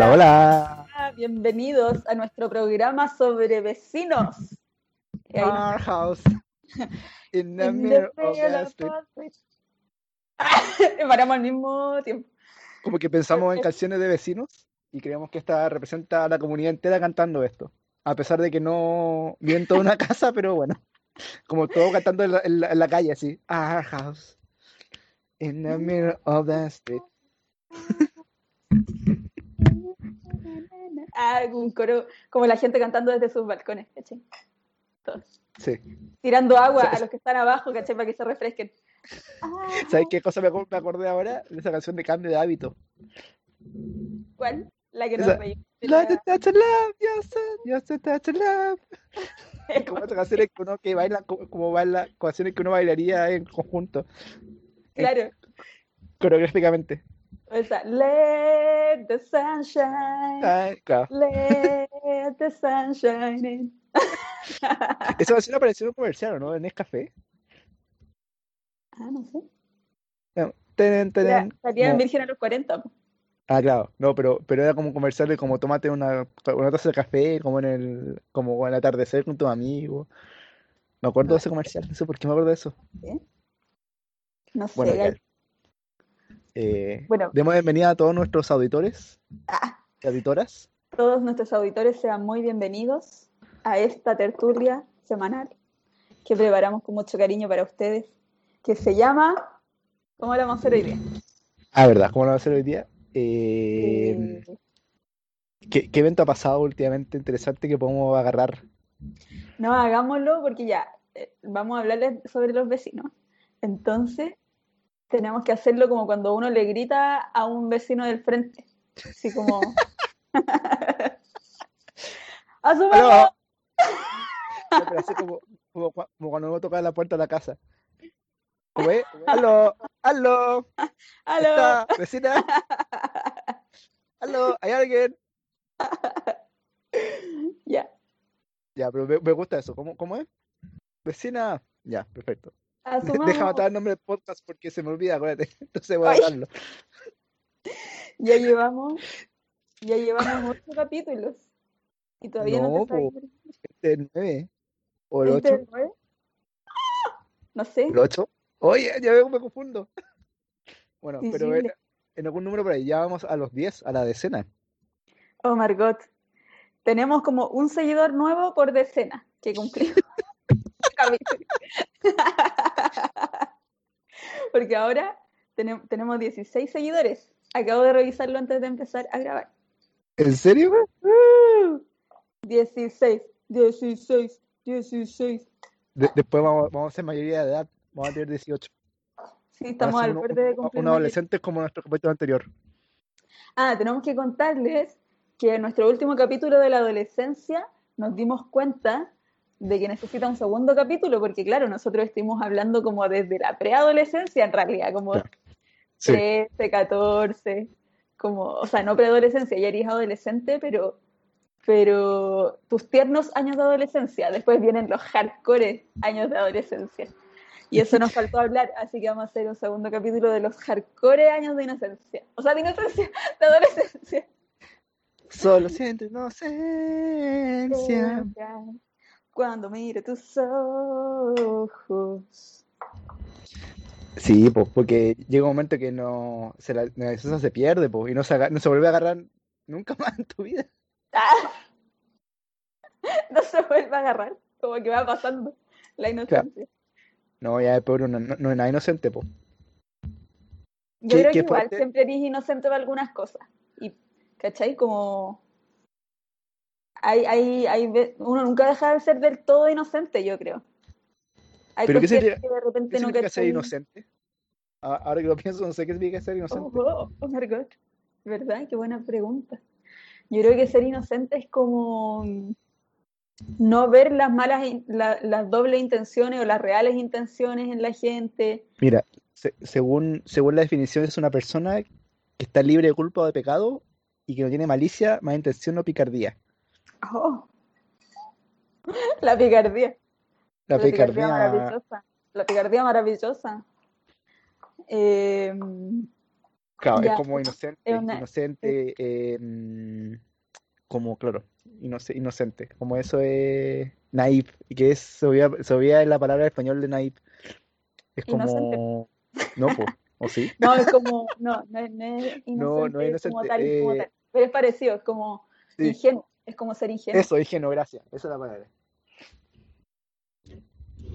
Hola, Hola, bienvenidos a nuestro programa sobre vecinos. Our house in the In the middle of the street. Paramos al mismo tiempo. Como que pensamos en canciones de vecinos y creemos que esta representa a la comunidad entera cantando esto. A pesar de que no viven toda una casa, pero bueno. Como todo cantando en la, en la- en la calle, así. Our house in the middle of the street. Ah, un coro, como la gente cantando desde sus balcones, ¿cachai? Todos. Sí. Tirando agua a los que están abajo, ¿cachai? Para que se refresquen. Ah, ¿Sabes qué cosa me, me acordé ahora? De esa canción de Cambio de Hábito. ¿Cuál? La que nos Esa- reímos. Love to touch love, yes, yes, to touch love. Como canciones que uno que baila, como, como baila, canciones que uno bailaría en conjunto, Claro. coreográficamente. Esa, let the sunshine, Ah, claro. let the sunshine in. Esa canción apareció en un comercial, ¿o ¿no? En Nescafé. Ah, no sé. Tenen, Era- tenen, salía en como- Virgen a los 40. po. Ah, claro, no, pero, pero era como un comercial de como tomate una, una taza de café, como en el, como al atardecer con tus amigos. Me acuerdo de ese comercial, no sé por qué me acuerdo de eso. No sé, Bueno, Eh, Bueno. demos bienvenida a todos nuestros auditores Ah, y auditoras. todos nuestros auditores sean muy bienvenidos a esta tertulia semanal que preparamos con mucho cariño para ustedes, que se llama... ¿Cómo la vamos a hacer hoy día? Ah, ¿verdad? ¿Cómo lo va a hacer hoy día? Eh, Eh, ¿qué, qué evento ha pasado últimamente interesante que podemos agarrar? no, hagámoslo porque ya eh, vamos a hablarles sobre los vecinos. Entonces, tenemos que hacerlo como cuando uno le grita a un vecino del frente. Así como... No, pero así como, como, cua- como cuando uno toca la puerta de la casa. ¿Cómo es? ¡Aló! ¡Aló! ¡Aló! ¿Está? ¿Vecina? ¡Aló! ¿Hay alguien? Ya. Ya, pero me, me gusta eso. ¿Cómo, cómo es? ¿Vecina? Ya, perfecto. Asumamos. Deja matar el nombre del podcast porque se me olvida, acuérdate. Entonces voy a Ay. dejarlo. Ya llevamos, ya llevamos ocho capítulos. Y todavía no, No, te po. Este es 9. ¿O el ¿Este 8? es el nueve? ¡Ah! No sé. ¿El 8? Oye, ya veo que me confundo. Bueno, pero en, algún número por ahí, ya vamos a los 10, a la decena. Oh Margot. Tenemos como un seguidor nuevo por decena que cumplimos. Porque ahora tenem- tenemos 16 seguidores. Acabo de revisarlo antes de empezar a grabar. ¿En serio? ¡Uh! 16, 16, 16. De- después vamos, vamos a ser mayoría de edad. Vamos a tener 18. Sí, estamos al borde de cumplir un adolescente como nuestro capítulo anterior. Ah, tenemos que contarles que en nuestro último capítulo de la adolescencia nos dimos cuenta de que necesita un segundo capítulo, porque claro, nosotros estuvimos hablando como desde la preadolescencia en realidad, como Claro. Sí, 13, 14, como, o sea, no preadolescencia, ya eres adolescente, pero, pero tus tiernos años de adolescencia, después vienen los hardcore años de adolescencia. Y eso nos faltó hablar, así que vamos a hacer un segundo capítulo de los hardcore años de inocencia. O sea, de inocencia, de adolescencia. solo siento inocencia. Cuando miro tus ojos. Sí, pues, porque llega un momento que no se la, se pierde, pues, y no se, no se vuelve a agarrar nunca más en tu vida. ¡Ah! No se vuelve a agarrar, como que va pasando la inocencia. No, ya después uno no, no es nada inocente, pues. Yo creo que igual siempre eres inocente para algunas cosas. Y, ¿cachai? Como. Hay, hay, hay, uno nunca deja de ser del todo inocente, yo creo. Hay ¿Pero qué significa- que de repente ¿Qué no significa ser cachai. inocente? Ahora que lo pienso, no sé qué significa ser inocente. Oh, oh, Margot, ¿verdad? Qué buena pregunta. Yo creo que ser inocente es como mm, no ver las malas, la- las dobles intenciones o las reales intenciones en la gente. Mira, se- según, según la definición, es una persona que está libre de culpa o de pecado y que no tiene malicia, mala intención o picardía. Oh. La picardía. La La picardía picardía, maravillosa. La picardía maravillosa. Eh, Claro, Ya, es como es inocente, una- inocente, eh, como, claro, inoce- inocente, como eso es naive, y que es, se se olvida la palabra en español de naive. Es Inocente. como, no, pues, ¿o sí? No, es como, no, no es, no es No, no es inocente como inocente, tal, como eh, tal. Pero es parecido, es como Sí. ingenuo, es como ser ingenuo. Eso, ingenuo, gracias, esa es la palabra.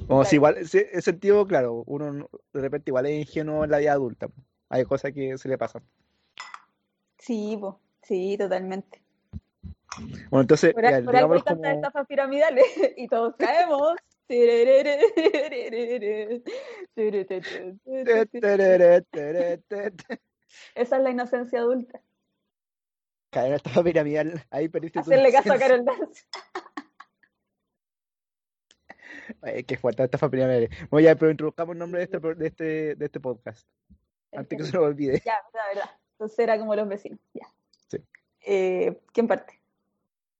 Como Claro. si igual, ese, sentido, claro, uno no- de repente igual es ingenuo en la vida adulta, hay cosas que se le pasan. Sí, po, sí, totalmente. Bueno, entonces, Por, ya, por algo hay digámoslo tantas como... estafas piramidales y todos caemos. Esa es la inocencia adulta. Caer en esta piramidal, ahí perdiste tu Hacerle caso a. Carol Dance. Ay, qué fuerte esta piramidal. Bueno, ya, pero introduzcamos el nombre de este, de este, de este podcast, antes que se nos olvide. Ya, la verdad. Entonces era como los vecinos. Ya. Sí. Eh, ¿Quién parte?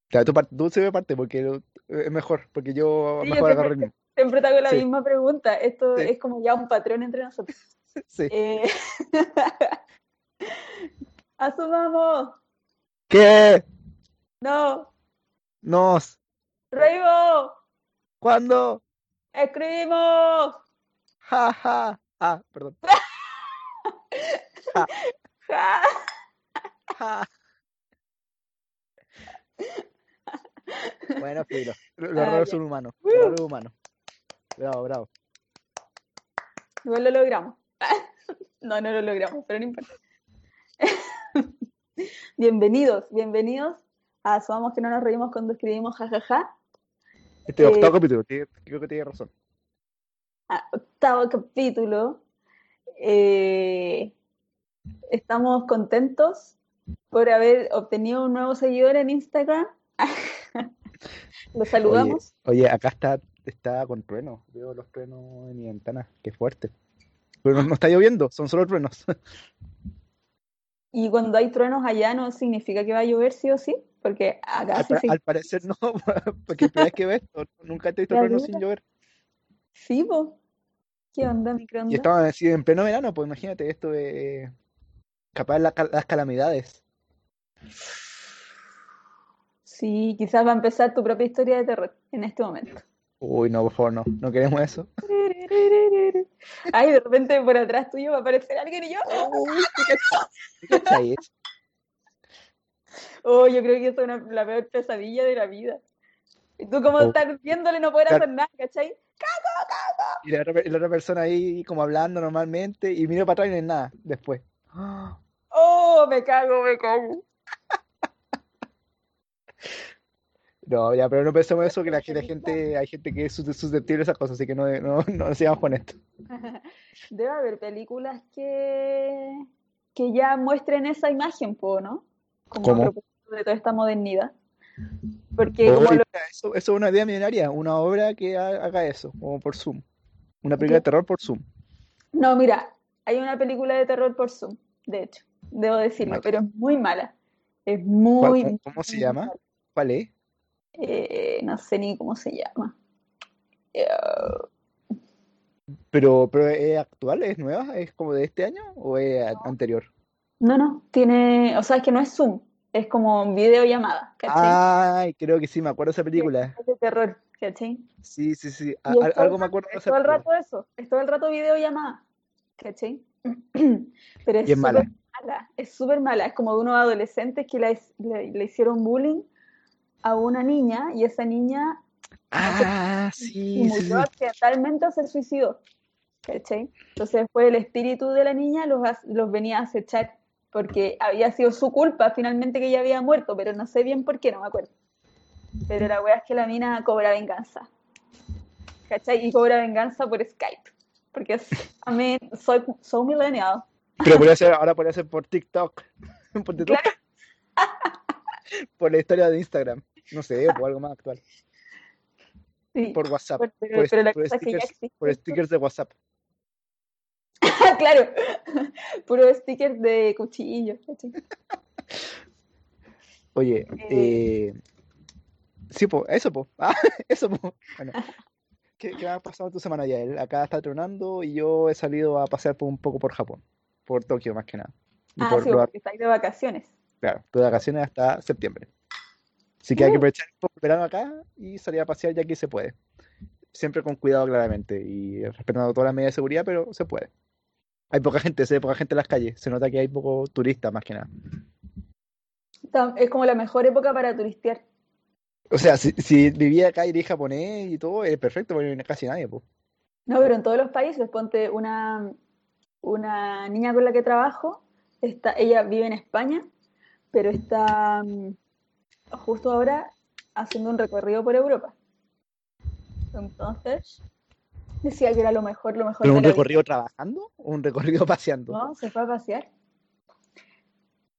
Claro, tú, parte- tú se ve parte porque lo- es mejor, porque yo Sí, yo mejor agarro el siempre, mío. siempre te hago la Sí. misma pregunta. Esto Sí. es como ya un patrón entre nosotros. Sí. Eh, Asumamos. ¿Qué? No. Nos. Reivo. ¿Cuándo? Escribimos. Ja, ja. Ah, perdón. Ja. Ja. Bueno, filo. Los Ah, errores son humanos. Los errores humanos. Bravo, bravo. Igual lo logramos. No, no lo logramos, pero no importa. Bienvenidos, bienvenidos a Asumamos que no nos reímos cuando escribimos jajaja. Este Eh, octavo capítulo, tiene- creo que tiene razón. a octavo capítulo. Eh, estamos contentos por haber obtenido un nuevo seguidor en Instagram. Lo saludamos. oye, acá está, está con truenos. Veo los truenos en mi ventana. Qué fuerte. Pero no, no está lloviendo, son solo truenos. Y cuando hay truenos allá no significa que va a llover sí o sí, porque acá Al, sí, sí. al parecer no, porque primera vez que esto, nunca te he visto truenos sin llover. Sí, po. ¿Qué onda, Y microondas? estaban así en pleno verano, pues imagínate esto de capaz la las calamidades. Sí, quizás va a empezar tu propia historia de terror en este momento. Uy, no, por favor, no, no queremos eso. Ay, de repente por atrás tuyo va a aparecer alguien y yo. Uy, ¿qué? ¿Qué? Oh, yo creo que eso es una- la peor pesadilla de la vida. Y tú como Oh. estar viéndole no poder hacer nada, ¿cachai? Y la, otra- y la otra persona ahí como hablando normalmente y miro para atrás y no hay nada después. ¡Ah! Oh, me cago, me cago. No, ya, pero no pensemos eso, que la, que la gente, hay gente que es sus- susceptible a esas cosas, así que no, no, no sigamos con esto. Debe haber películas que, que ya muestren esa imagen, po, ¿no? Como a ¿Cómo? propósito de toda esta modernidad. Porque como lo- eso, eso es una idea millonaria, una obra que ha- haga eso, como por Zoom. Una película de terror por Zoom. No, mira, hay una película de terror por Zoom, de hecho, debo decirlo, pero es muy mala. Es ¿Cuál- muy, cómo, cómo se llama? mala. ¿Cuál es? Eh, no sé ni cómo se llama. Eh, Pero, pero ¿es actual? ¿Es nueva? ¿Es como de este año o es anterior? no, no, tiene, o sea, es que no es Zoom, es como videollamada, ¿cachai? Ay, creo que sí, me acuerdo de esa película. Es de terror, ¿cachai? Sí, sí, sí. A- algo me acuerdo de es todo el rato eso, es todo el rato videollamada, ¿cachai? Pero es Y es mala. es súper mala, es como de unos adolescentes que le, le- le hicieron bullying a una niña y esa niña Ah, y sí, sí, sí. murió accidentalmente o se suicidó, ¿cachai? Entonces después el espíritu de la niña los, los venía a acechar porque había sido su culpa finalmente que ella había muerto, pero no sé bien por qué, no me acuerdo. Pero la wea es que la mina cobra venganza, ¿cachai? Y cobra venganza por Skype, porque es, a mí soy, soy millennial. Pero podría ser, ahora podría ser por TikTok. Por TikTok. Por la historia de Instagram. No sé, o algo más actual. Sí, Por WhatsApp. por- pero, por pero la por cosa es que ya stickers, por stickers de WhatsApp. claro, puro sticker de cuchillo. Oye, Eh. eh, sí, po, eso, po. Ah, eso, po. Bueno, ¿qué, qué ha pasado tu semana ya? Él acá está tronando y yo he salido a pasear por un poco por Japón, por Tokio más que nada. Y Ah, por sí, lo- porque estáis de vacaciones. claro, de vacaciones hasta septiembre. Así que hay que Uh. aprovechar un poco el verano acá y salir a pasear ya que se puede. Siempre con cuidado, claramente, y respetando todas las medidas de seguridad, pero se puede. Hay poca gente, se ve poca gente en las calles. Se nota que hay poco turista, más que nada. Es como la mejor época para turistear. O sea, si, si vivía acá y de japonés y todo, es perfecto, porque no viene casi nadie, pues. No, pero en todos los países, ponte una, una niña con la que trabajo, está, ella vive en España, pero está mm, justo ahora haciendo un recorrido por Europa. Entonces, decía que era lo mejor, lo mejor ¿Pero un vida. recorrido trabajando o un recorrido paseando? No, se fue a pasear.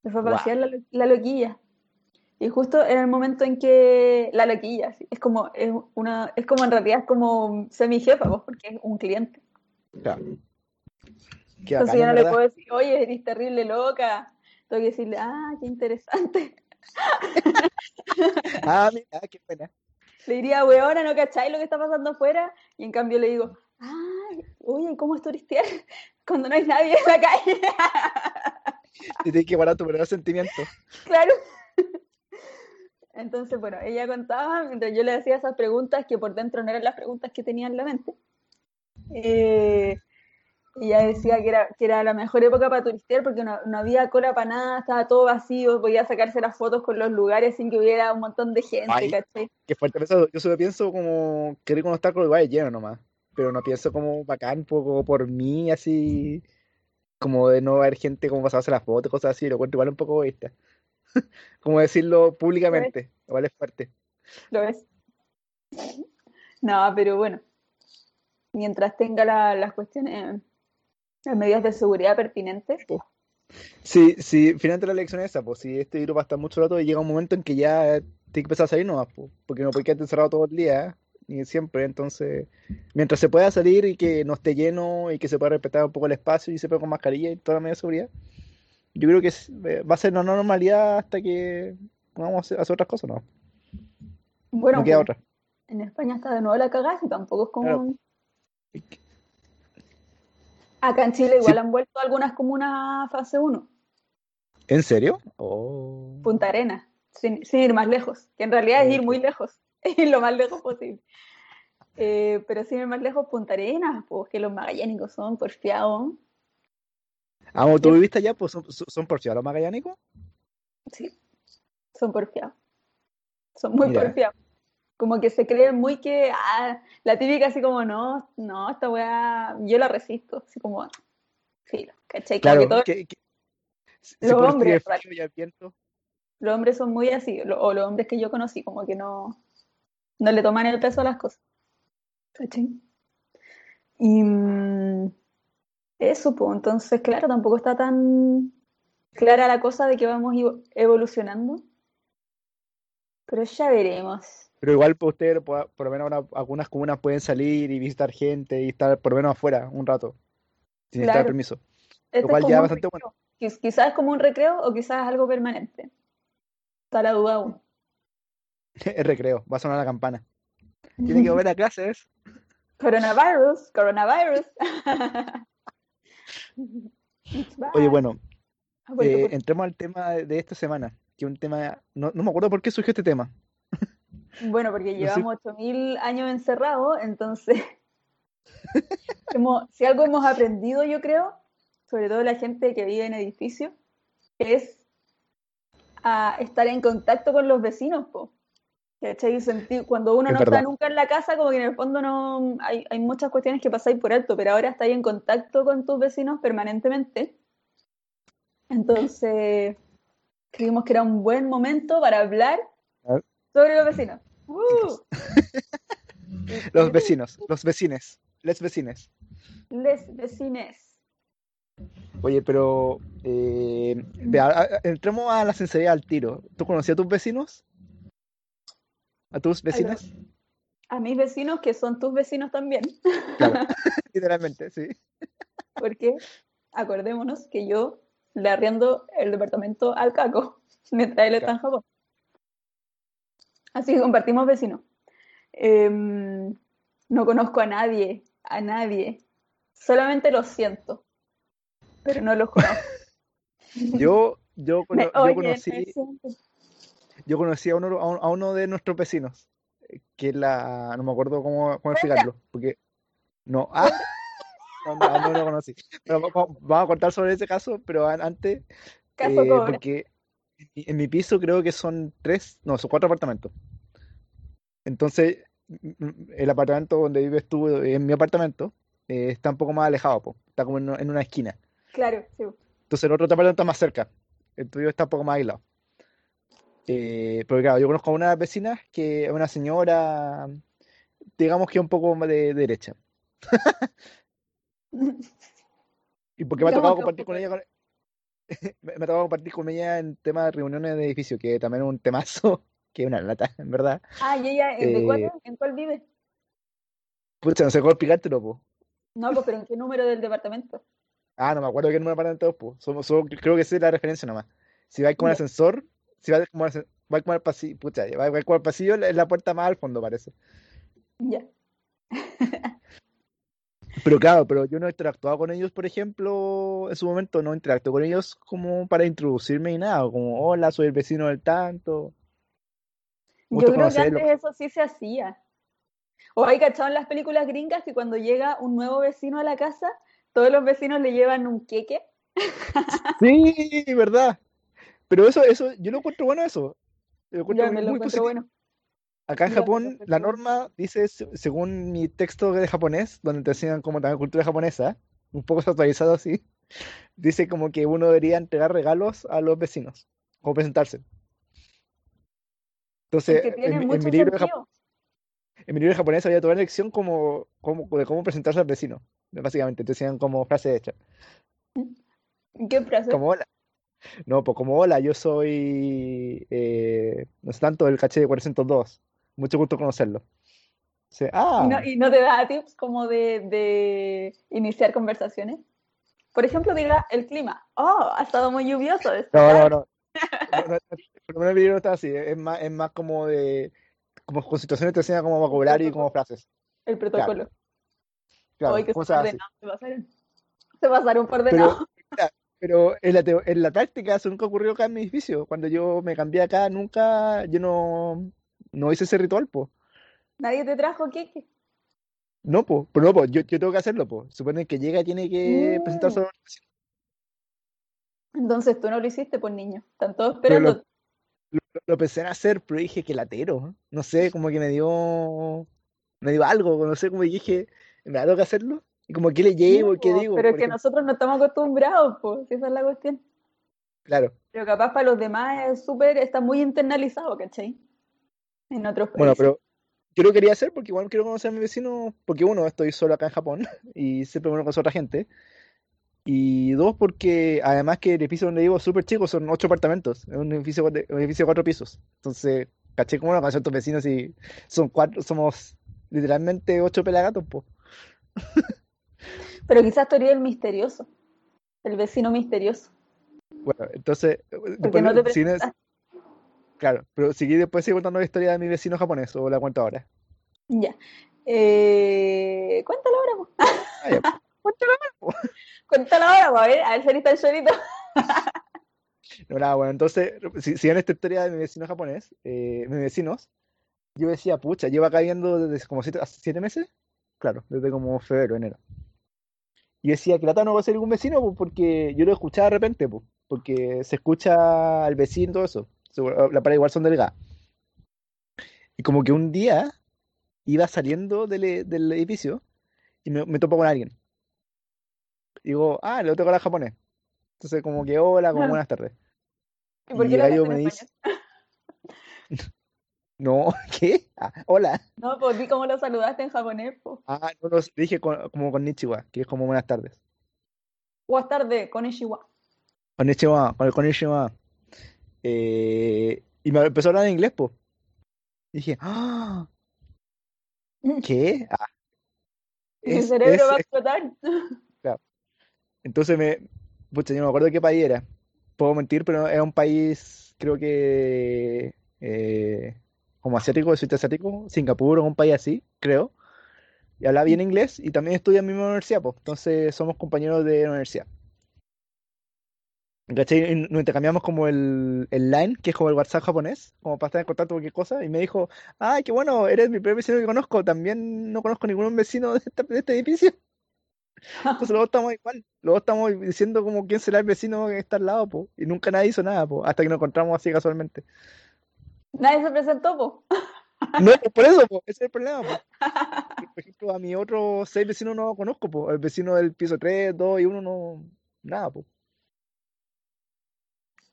Se fue a pasear la, lo- la loquilla. Y justo en el momento en que la loquilla, sí, es como, es una, es como en realidad es como semi jefa, pues, porque es un cliente. Claro. Qué Entonces bacán, en no le puedo decir, oye, eres terrible loca. Tengo que decirle, ah, qué interesante. Ah, mira, qué buena. Le diría, weona, ¿no cacháis lo que está pasando afuera? Y en cambio le digo, ay, oye, ¿cómo es turistear cuando no hay nadie en la calle? Y tienes que guardar tu verdadero sentimiento. Claro. Entonces, bueno, ella contaba, mientras yo le hacía esas preguntas que por dentro no eran las preguntas que tenía en la mente. eh, ella decía que era, que era la mejor época para turistear porque no, no había cola para nada, estaba todo vacío, podía sacarse las fotos con los lugares sin que hubiera un montón de gente, Ay. ¿cachai? Qué fuerte. Eso, yo solo pienso como querer estar con los lugares llenos nomás. Pero no pienso como bacán poco por mí, así. Como de no ver gente como pasarse las fotos, cosas así. Lo encuentro igual un poco egoísta. Como decirlo públicamente. Igual es fuerte. ¿Lo ves? No, pero bueno, mientras tenga la- las cuestiones, las medidas de seguridad pertinentes, Sí, sí, finalmente la elección es esa, pues si este virus va a estar mucho rato y llega un momento en que ya tiene que empezar a salir nomás, pues, porque no puede quedarte encerrado todo el día, ni siempre, entonces, mientras se pueda salir y que no esté lleno y que se pueda respetar un poco el espacio y se pueda con mascarilla y toda la medida de seguridad, yo creo que eh, va a ser una normalidad hasta que vamos a hacer, otras cosas, ¿no? bueno, No queda otra. en España está de nuevo la cagada y tampoco es como... Claro. Acá en Chile igual Sí. han vuelto algunas comunas a fase 1, ¿En serio? Oh. Punta Arenas, sin, sin ir más lejos, que en realidad es ir muy lejos, ir lo más lejos posible. Eh, pero sin ir más lejos, Punta Arenas, pues que los magallánicos son porfiados. Ah, ¿tú viviste allá? Pues son, son son porfiados los magallánicos. Sí, son porfiados. Son muy Mira. porfiados. Como que se creen muy que, ah, la típica así como, no, no, esta weá, yo la resisto, así como, filo, ¿cachai? Claro, que todo- que, que- se los hombres, los hombres son muy así, lo- o los hombres que yo conocí, como que no, no le toman el peso a las cosas. ¿Cachai? Y mm, eso, pues, entonces, claro, tampoco está tan clara la cosa de que vamos evo- evolucionando. Pero ya veremos. Pero igual pues, ustedes, por, por lo menos ahora algunas comunas pueden salir y visitar gente y estar por lo menos afuera un rato, sin Claro. permiso. Este Lo cual es ya bastante. Quiz- Quizás es como un recreo o quizás es algo permanente. Está la duda aún. Es recreo, va a sonar la campana. Tiene que volver a clases. Coronavirus, coronavirus. Oye, bueno, vuelto eh, por- entremos al tema de, esta semana, que un tema, no, no me acuerdo por qué surgió este tema. Bueno, porque sé. llevamos 8000 años encerrados, entonces, hemos- si algo hemos aprendido, yo creo, sobre todo la gente que vive en edificios, es a estar en contacto con los vecinos, po. Cuando uno Es no verdad. está nunca en la casa, como que en el fondo no hay, hay muchas cuestiones que pasáis por alto, pero ahora estáis en contacto con tus vecinos permanentemente. Entonces, creímos que era un buen momento para hablar sobre los vecinos. ¡Uh! Los vecinos, los vecines, les vecines. Les vecines. Oye, pero eh, vea, entremos a la sinceridad al tiro. ¿Tú conocías a tus vecinos? ¿A tus vecinos? A mis vecinos, que son tus vecinos también, Claro, literalmente, sí. porque acordémonos que yo le arriendo el departamento al Caco mientras él está en Japón. Así que compartimos vecinos. Em, no conozco a nadie, a nadie. Solamente los siento, pero no los conozco. Yo, yo, Me yo oyen, conocí, yo conocí a uno, a un- a uno de nuestros vecinos, que es la, no me acuerdo cómo, explicarlo, porque no, ah, no, no, no lo conocí. Pero vamos a contar sobre ese caso, pero an- antes, Caso eh, porque en mi piso creo que son tres, no, son cuatro apartamentos. Entonces, m- m- el apartamento donde vives tú, eh, en mi apartamento, eh, está un poco más alejado, po, Está como en, una- en una esquina. Claro, sí. Entonces el otro apartamento está más cerca. El tuyo está un poco más aislado. Eh, pero claro, yo conozco a una vecina que es una señora, digamos que un poco más de, de derecha. Y porque me ha tocado compartir con ella, con- me ha tocado compartir con ella en temas de reuniones de edificio, que también es un temazo, que es una lata, en verdad. Ah, ¿y ella ¿de cuál, Eh, en cuál vive? pucha, no sé cómo explicártelo, po. No, pues, pero ¿en qué número del departamento? Ah, no me acuerdo qué número de apartamentos, po. Somos, creo que esa es la referencia nomás. Si vais con un Ya, ascensor, si vais como, vais como al pasillo, pucha, vais como al pasillo, es la puerta más al fondo, parece. ya. Pero claro, pero yo no he interactuado con ellos, por ejemplo, en su momento no interactué con ellos como para introducirme y nada, como, hola, soy el vecino del tanto, Yo creo que antes eso sí se hacía. O hay cachado en las películas gringas que cuando llega un nuevo vecino a la casa, todos los vecinos le llevan un queque. Sí, verdad. Pero eso, eso, yo lo encuentro bueno eso. Lo encuentro muy, me lo muy encuentro bueno. Acá en Japón, la norma dice, se- según mi texto de japonés, donde te enseñan como también cultura japonesa, un poco actualizado así, dice como que uno debería entregar regalos a los vecinos, o presentarse. Es Entonces, en, mi- en mucho mi libro de Jap- sentido. en mi libro de japonés había toda una lección como, como, de cómo presentarse al vecino, básicamente. Te decían como frase hecha, ¿Qué frase? como hola. No, pues como hola, yo soy, eh, no sé tanto, el caché de 402. Mucho gusto conocerlo. Dice, ¿Y ah, no, y no te da tips como de, de iniciar conversaciones? Por ejemplo, diga el clima. Oh, ha estado muy lluvioso no, no, no. El video no está así, es más, es más como de, como con situaciones te enseñan como vocabulario y como frases. El protocolo. claro, Hoy que se así. se pasaron. Se pasaron por Pero, ordenados. mira, pero en la, en la práctica eso nunca ocurrió acá en mi edificio. Cuando yo me cambié acá, nunca, yo no, no hice ese ritual, po. Nadie te trajo queque. No, po, pero no, po, yo, yo tengo que hacerlo, po. Supone que llega tiene que presentarse Mm. a los vecinos. Entonces tú no lo hiciste, pues niño. Están todos Pero lo, esperando. lo, lo pensé en hacer, pero dije que latero. No sé, como que me dio, me dio algo, no sé, como dije, me tengo que hacerlo. Y como que le Sí, llevo, ¿qué po, digo? pero es que ejemplo, nosotros no estamos acostumbrados, pues, esa es la cuestión. claro. Pero capaz para los demás es súper, está muy internalizado, ¿cachai? En otros Bueno, países. pero yo lo quería hacer porque igual quiero conocer a mi vecino, porque uno, estoy solo acá en Japón y siempre me conocer a otra gente. Y dos, porque además que el edificio donde vivo es súper chico, son ocho apartamentos, es un edificio de, un edificio de cuatro pisos. Entonces, caché no conocer a tus vecinos y son cuatro, somos literalmente ocho pelagatos, pues. Pero quizás tú eres el misterioso, el vecino misterioso, Bueno, entonces, después, no te si no es- presentas. claro, pero seguí después sigo contando la historia de mi vecino japonés, o la cuento ahora. Ya. Eh, cuéntalo ahora, po. Ah, ya, Cuéntalo ahora. Cuéntalo ahora, a ver, a ver si eres tan chorito. No, nada, bueno, entonces, si, si en esta historia de mi vecino japonés, eh, mis vecinos, yo decía, pucha, llevo acá viendo desde como siete, siete meses, claro, desde como febrero, enero. Y decía que lata no va a ser ningún vecino, pues, porque yo lo escuchaba de repente, pues, porque se escucha al vecino y todo eso. La pared igual son delgadas. Y como que un día iba saliendo del, del edificio y me, me topo con alguien. Digo, ah, tengo que hablar japonés. Entonces, como que hola, como buenas tardes. ¿Y por Y qué el lo gallo me dice, no, ¿qué? Ah, hola. No, pues di cómo lo saludaste en japonés, po. Ah, no, no, dije con- como con Nichiwa, que es como buenas tardes. Buenas tardes, konnichiwa. Konnichiwa, con el konnichiwa. Eh, y me empezó a hablar en inglés, pues. Dije, ¡ah! ¿Qué? Ah, Mi es, cerebro es, va a explotar. Entonces me, pucha, yo no me acuerdo qué país era. Puedo mentir, pero era un país, creo que, eh, como asiático, de sudeste asiático, Singapur o un país así, creo. Y hablaba bien inglés y también estudia en mi misma universidad, pues. Entonces somos compañeros de la universidad. ¿Cachai? Nos intercambiamos como el, el Line, que es como el WhatsApp japonés, como para estar en contacto con cualquier cosa, y me dijo, ay, qué bueno, eres mi primer vecino que conozco, también no conozco ningún vecino de este, de este edificio. Entonces luego estamos igual, luego estamos diciendo como quién será el vecino que está al lado, po, y nunca nadie hizo nada, po, hasta que nos encontramos así casualmente. Nadie se presentó, po. No, pues por eso, po, ese es el problema, po. Por ejemplo, a mi otros seis vecinos no conozco, po, el vecino del piso 3, 2 y 1 no, nada, po.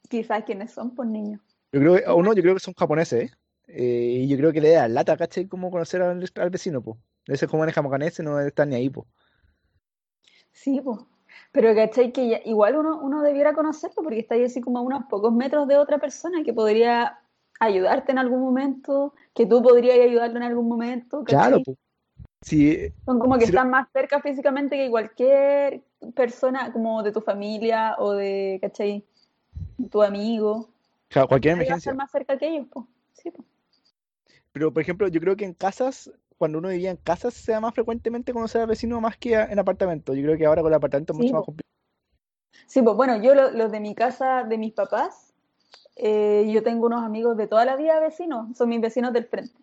Quizás quiénes son, pues niños. Yo creo que, a uno, yo creo que son japoneses, ¿eh? Eh, y yo creo que le da lata, ¿cachai? Como conocer al, al vecino, po. Ese como es japonés, no está ni ahí, po. Sí, pues. Pero ¿cachai? Que ya- igual uno, uno debiera conocerlo porque está ahí así como a unos pocos metros de otra persona que podría ayudarte en algún momento, que tú podrías ayudarlo en algún momento, Claro. Sí, Son como que lo- están más cerca físicamente que cualquier persona como de tu familia o de, ¿cachai? Tu amigo. claro, cualquier emergencia. estar más cerca que ellos, pues. Sí, po. Pero, por ejemplo, yo creo que en casas, cuando uno vivía en casas, se da más frecuentemente conocer al vecino más que en apartamentos. Yo creo que ahora con el apartamento es Sí, mucho más complicado. Sí, pues bueno, yo lo- los de mi casa, de mis papás, eh, yo tengo unos amigos de toda la vida vecinos, son mis vecinos del frente.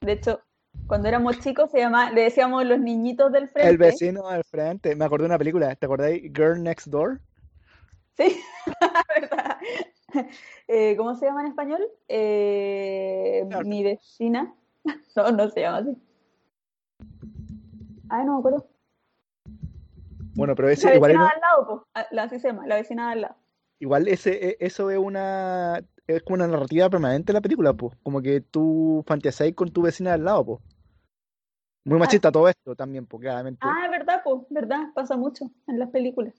De hecho, cuando éramos chicos se llama, le decíamos los niñitos del El frente. vecino al frente. Me acordé de una película, ¿te acordáis? Girl Next Door. Sí, ¿verdad? Eh, ¿cómo se llama en español? Eh, Claro. mi vecina. No, no se llama así. Ay, no me acuerdo. Bueno, pero ese La igual, vecina era- de al lado, po. Ah, La, así se llama, la vecina de al lado. igual ese, e- eso es una, es como una narrativa permanente de la película, pues. Como que tú fantaseáis con tu vecina al lado, pues. Muy Ah, machista todo esto también, pues, claramente. Ah, es verdad, pues, verdad, pasa mucho en las películas.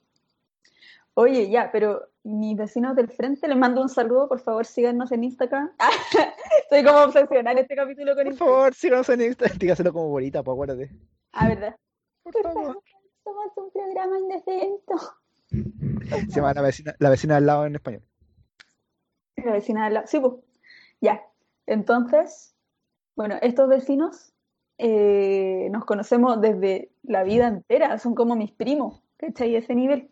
Oye, ya, pero mis vecinos del frente, les mando un saludo, por favor, síganos en Instagram. Estoy como obsesionada en este capítulo con Por Instagram. favor, síganos en Instagram. Dígaselo como bonita, pues, acuérdate. Ah, verdad. Por Por favor. favor, somos un programa indecente. Se llama la vecina, la vecina al lado en español. La vecina al lado. Sí, pues, ya. Entonces, bueno, estos vecinos eh, nos conocemos desde la vida entera, son como mis primos, ¿cachai? Ese nivel.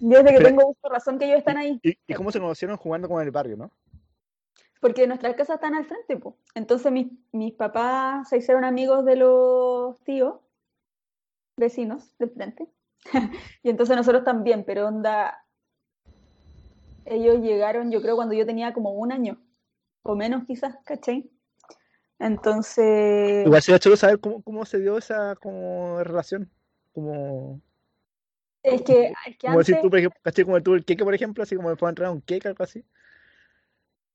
Yo desde que Pero- tengo de razón que ellos están ahí. ¿Y, y cómo se conocieron jugando con el barrio, no? Porque nuestras casas están al frente, po. Entonces mis, mis papás se hicieron amigos de los tíos, vecinos del frente. Y entonces nosotros también, pero onda, ellos llegaron, yo creo, cuando yo tenía como un año, o menos quizás, ¿cachai? Entonces, Igual sería chulo saber cómo, cómo se dio esa como relación. Como, es que, es que como decir antes, tú, por ejemplo, ¿cachai? Como tú el queque, por ejemplo, así como me puedo entrar a un queque, algo así.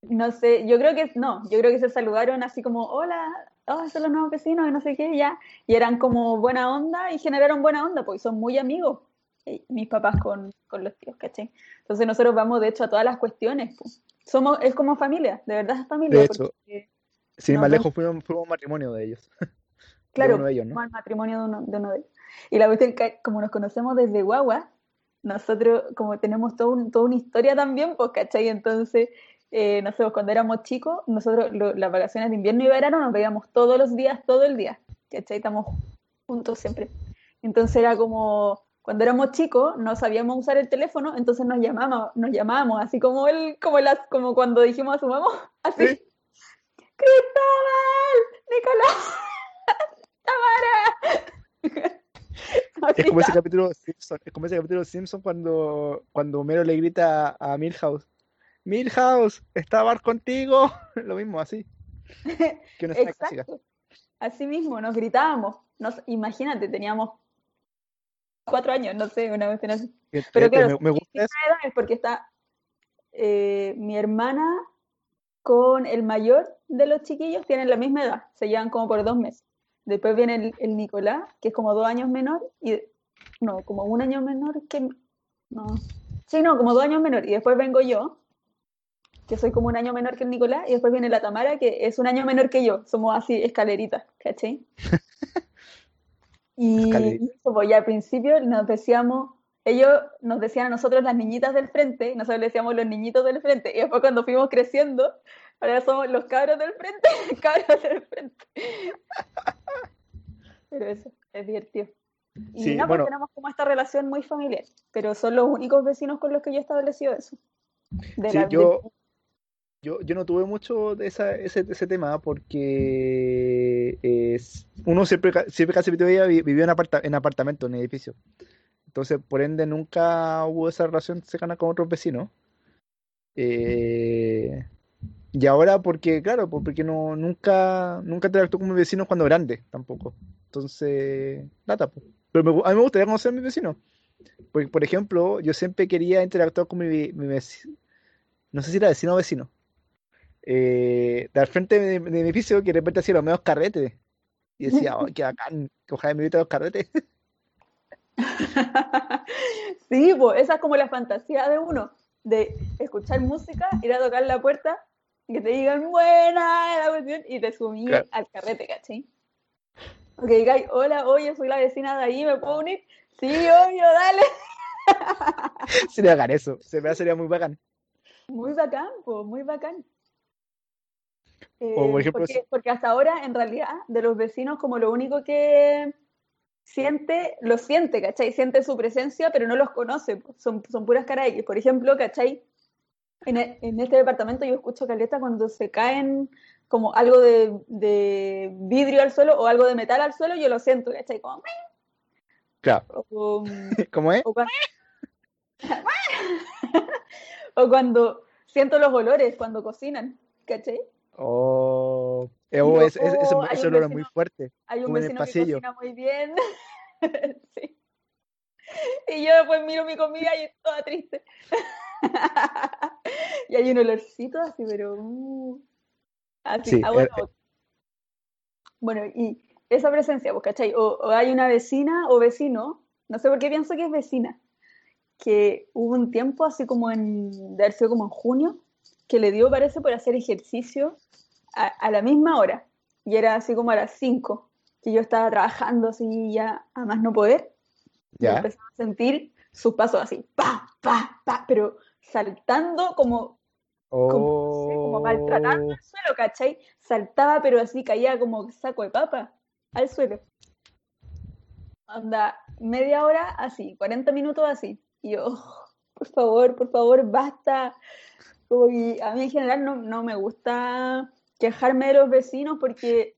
no sé, yo creo que, no, yo creo que se saludaron así como, hola, oh, son los nuevos vecinos y no sé qué, ya, y eran como buena onda y generaron buena onda, porque son muy amigos, eh, mis papás con, con los tíos, ¿cachai? Entonces nosotros vamos, de hecho, a todas las cuestiones, pues. Somos, es como familia, de verdad es familia, De hecho, Sin No, más no. lejos, fuimos, fuimos un matrimonio de ellos. claro, uno de ellos, ¿no? fuimos al matrimonio de uno, de uno de ellos. Y la cuestión que, como nos conocemos desde guagua, nosotros como tenemos todo un- toda una historia también, pues, ¿cachai? Entonces, eh, no sé, pues, cuando éramos chicos, nosotros lo- las vacaciones de invierno y verano nos veíamos todos los días, todo el día, ¿cachai? Estamos juntos siempre. Entonces era como, cuando éramos chicos, no sabíamos usar el teléfono, entonces nos llamábamos, nos llamábamos, así como el, como las, como cuando dijimos a su mamá, así, Sí. ¡Cristóbal! ¡Nicolás! ¡Tamara! Es como ese capítulo de Simpson, es como ese capítulo de Simpson cuando, cuando Homero le grita a Milhouse, Milhouse, ¿está Bart contigo? Lo mismo, así. Que una escena clásica. Exacto. Así mismo, nos gritábamos. Nos, imagínate, teníamos cuatro años, no sé, una vez así. Pero claro, me, me gusta eso. edades, porque está eh, mi hermana con el mayor de los chiquillos, tienen la misma edad, se llevan como por dos meses. Después viene el, el Nicolás, que es como dos años menor, y no, como un año menor que... No. Sí, no, como dos años menor. Y después vengo yo, que soy como un año menor que el Nicolás, y después viene la Tamara, que es un año menor que yo. Somos así, escaleritas, ¿cachai? Y eso, pues, y al principio nos decíamos, ellos nos decían a nosotros las niñitas del frente, nosotros le decíamos los niñitos del frente, y después cuando fuimos creciendo, ahora somos los cabros del frente, cabros del frente. Pero eso, es divertido. Y Sí, no, pues bueno. tenemos como esta relación muy familiar, pero son los únicos vecinos con los que yo he establecido eso. De Sí, la- yo, yo, yo no tuve mucho de esa, ese, ese tema porque es, uno siempre, siempre casi vivió en, aparta, en apartamento, en edificio. Entonces, por ende, nunca hubo esa relación cercana con otros vecinos. Eh, y ahora, porque, claro, pues, porque no, nunca, nunca interactué con mis vecinos cuando grande, tampoco. Entonces, nada, pues. Pero me a mí me gustaría conocer a mis vecinos. Porque, por ejemplo, yo siempre quería interactuar con mi, mi vecino, no sé si era vecino o vecino, eh, de al frente de, de mi edificio que de repente hacía los medios carretes. Y decía, oh, qué bacán, que ojalá me invite a los carretes. Sí, pues esa es como la fantasía de uno, de escuchar música, ir a tocar la puerta que te digan buena la cuestión y te sumí Claro. al carrete, ¿cachai? O que digáis, hola, oye, soy la vecina de ahí, ¿me puedo unir? Sí, obvio, dale. Sería bacán eso, se me sería muy bacán. Muy bacán, pues, muy bacán. Eh, O, por ejemplo, porque, hasta ahora, en realidad, de los vecinos, como lo único que siente, lo siente, ¿cachai? Siente su presencia, pero no los conoce, son, son puras caras X. Por ejemplo, ¿cachai? En, e- en este departamento yo escucho caleta cuando se caen como algo de, de vidrio al suelo o algo de metal al suelo, yo lo siento, ¿cachai? Como, Claro, o, ¿cómo es? o cuando, o cuando siento los olores cuando cocinan, ¿cachai? Oh, eh, oh, yo, es, es- ese- oh, ese olor es muy fuerte. Hay un vecino que cocina muy bien. Sí. Y yo después miro mi comida y es toda triste. Y hay un olorcito así, pero... uh, así. Sí, bueno, eh, bueno, y esa presencia, pues, ¿cachai? O, o hay una vecina o vecino, no sé por qué pienso que es vecina, que hubo un tiempo, así como en, de haber sido como en junio, que le dio, parece, por hacer ejercicio a, a la misma hora. Y era así como a las 5, que yo estaba trabajando así ya a más no poder. Y Ya. empezaba a sentir sus pasos así, pa, pa, pa, pero saltando como, como, no sé, como maltratando Oh, al suelo, ¿cachai? Saltaba, pero así caía como saco de papa al suelo. Anda, media hora así, 40 minutos así. Y yo, "Oh, por favor, por favor, basta. Como que a mí en general no, no me gusta quejarme de los vecinos porque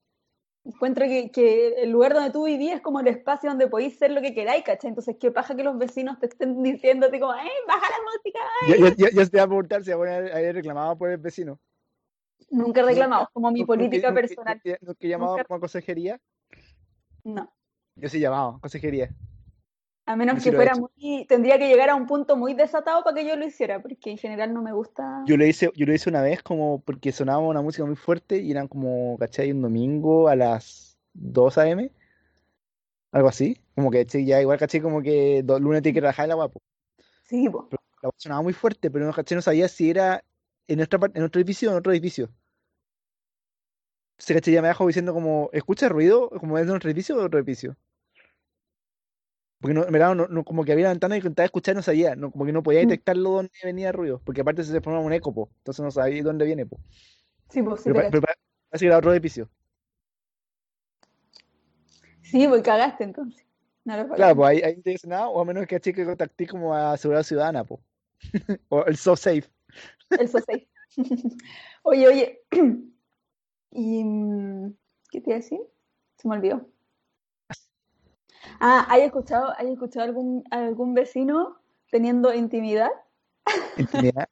encuentro que, que el lugar donde tú vivías es como el espacio donde podéis ser lo que queráis, ¿cachai? Entonces, qué paja que los vecinos te estén diciendo así como, ¡eh, baja la música! Yo, yo, yo, yo te iba a preguntar si alguna vez reclamado por el vecino. Nunca he reclamado, como mi Nunca- política nunca- personal. nunca- nunca he llamado Nunca- como a consejería. No. Yo sí he llamado, consejería. A menos que fuera muy, tendría que llegar a un punto muy desatado para que yo lo hiciera, porque en general no me gusta. Yo lo hice, yo lo hice una vez como porque sonaba una música muy fuerte y eran como, ¿cachai? Un domingo a las 2 a.m. Algo así. Como que, ¿cachai? Ya igual, ¿cachai? Como que dos lunes tiene que trabajar la guapo. Sí, po. La voz sonaba muy fuerte, pero no, ¿cachai? No sabía si era en nuestra en otro edificio o en otro edificio. Entonces, ¿cachai? Ya me dejó diciendo como, ¿escucha ruido? Como es de otro edificio o de otro edificio. Porque no, en verdad, no, no- como que había una ventana y intentaba escuchar y no sabía, no, como que no podía Mm. detectarlo dónde venía el ruido, porque aparte se formaba un eco, po, entonces no sabía dónde viene, po. Sí, po, sí, Pero, parece que era otro edificio. Sí, pues cagaste entonces. No lo Claro, pues ahí, ahí no te dice nada, o a menos que a que contacté como a Seguridad Ciudadana, po. O el So Safe. El SOSEI. Oye, oye. ¿Y mm, qué te iba a decir? Se me olvidó. Ah, ¿hay escuchado, ¿hay escuchado algún, algún vecino teniendo intimidad? Intimidad.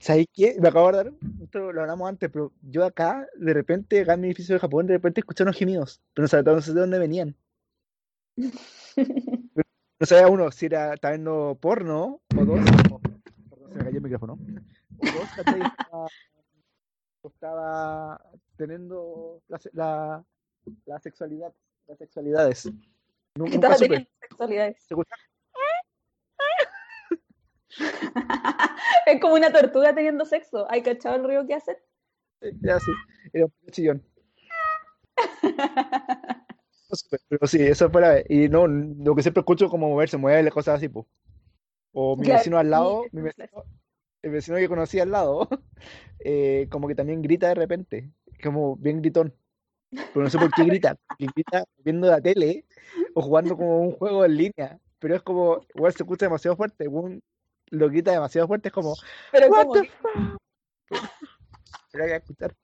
¿Sabes qué? Me acabo de acordar, esto lo hablamos antes, pero yo acá, de repente, acá en mi edificio de Japón, de repente escuché unos gemidos, pero no sabía, no sé de dónde venían. No sabía uno si era estaba viendo porno, o dos, o- perdón, se me cayó el micrófono, o dos. Estaba, estaba teniendo la, la sexualidad, las sexualidades. Nunca estaba teniendo sexualidades. Es como una tortuga teniendo sexo. ¿Hay cachado el ruido que hacen? Era así, era un chillón. Pero sí, eso fue la vez. Y no, lo que siempre escucho como moverse, mueble, cosas así, pues. O mi Claro, vecino al sí, lado, mi es el vecino que conocí al lado, eh, como que también grita de repente, como bien gritón. Pero no sé por qué grita, porque grita viendo la tele o jugando como un juego en línea, pero es como, igual se escucha demasiado fuerte, un lo quita demasiado fuerte, es como, Pero what the fuck? Pero hay que escuchar,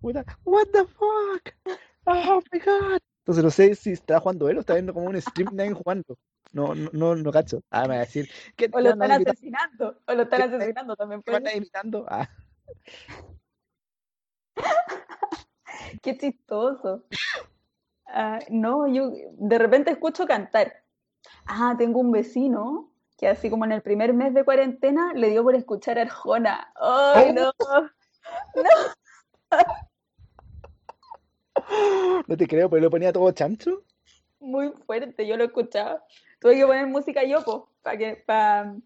what the, fuck? Oh my god. Entonces no sé si está jugando él o está viendo como un stream alguien jugando. No, no, no, no cacho. Ah, me va a decir, ¿qué, o lo están asesinando, o lo están ¿Qué andan- asesinando también. ¿Qué andan ser. imitando? Ah, Qué chistoso. Ah, no, yo de repente escucho cantar. Ah, tengo un vecino que así como en el primer mes de cuarentena le dio por escuchar a Arjona. ¡Ay, no! no te creo, pero lo ponía todo chancho. Muy fuerte, yo lo escuchaba. Tuve que poner música yo, para que para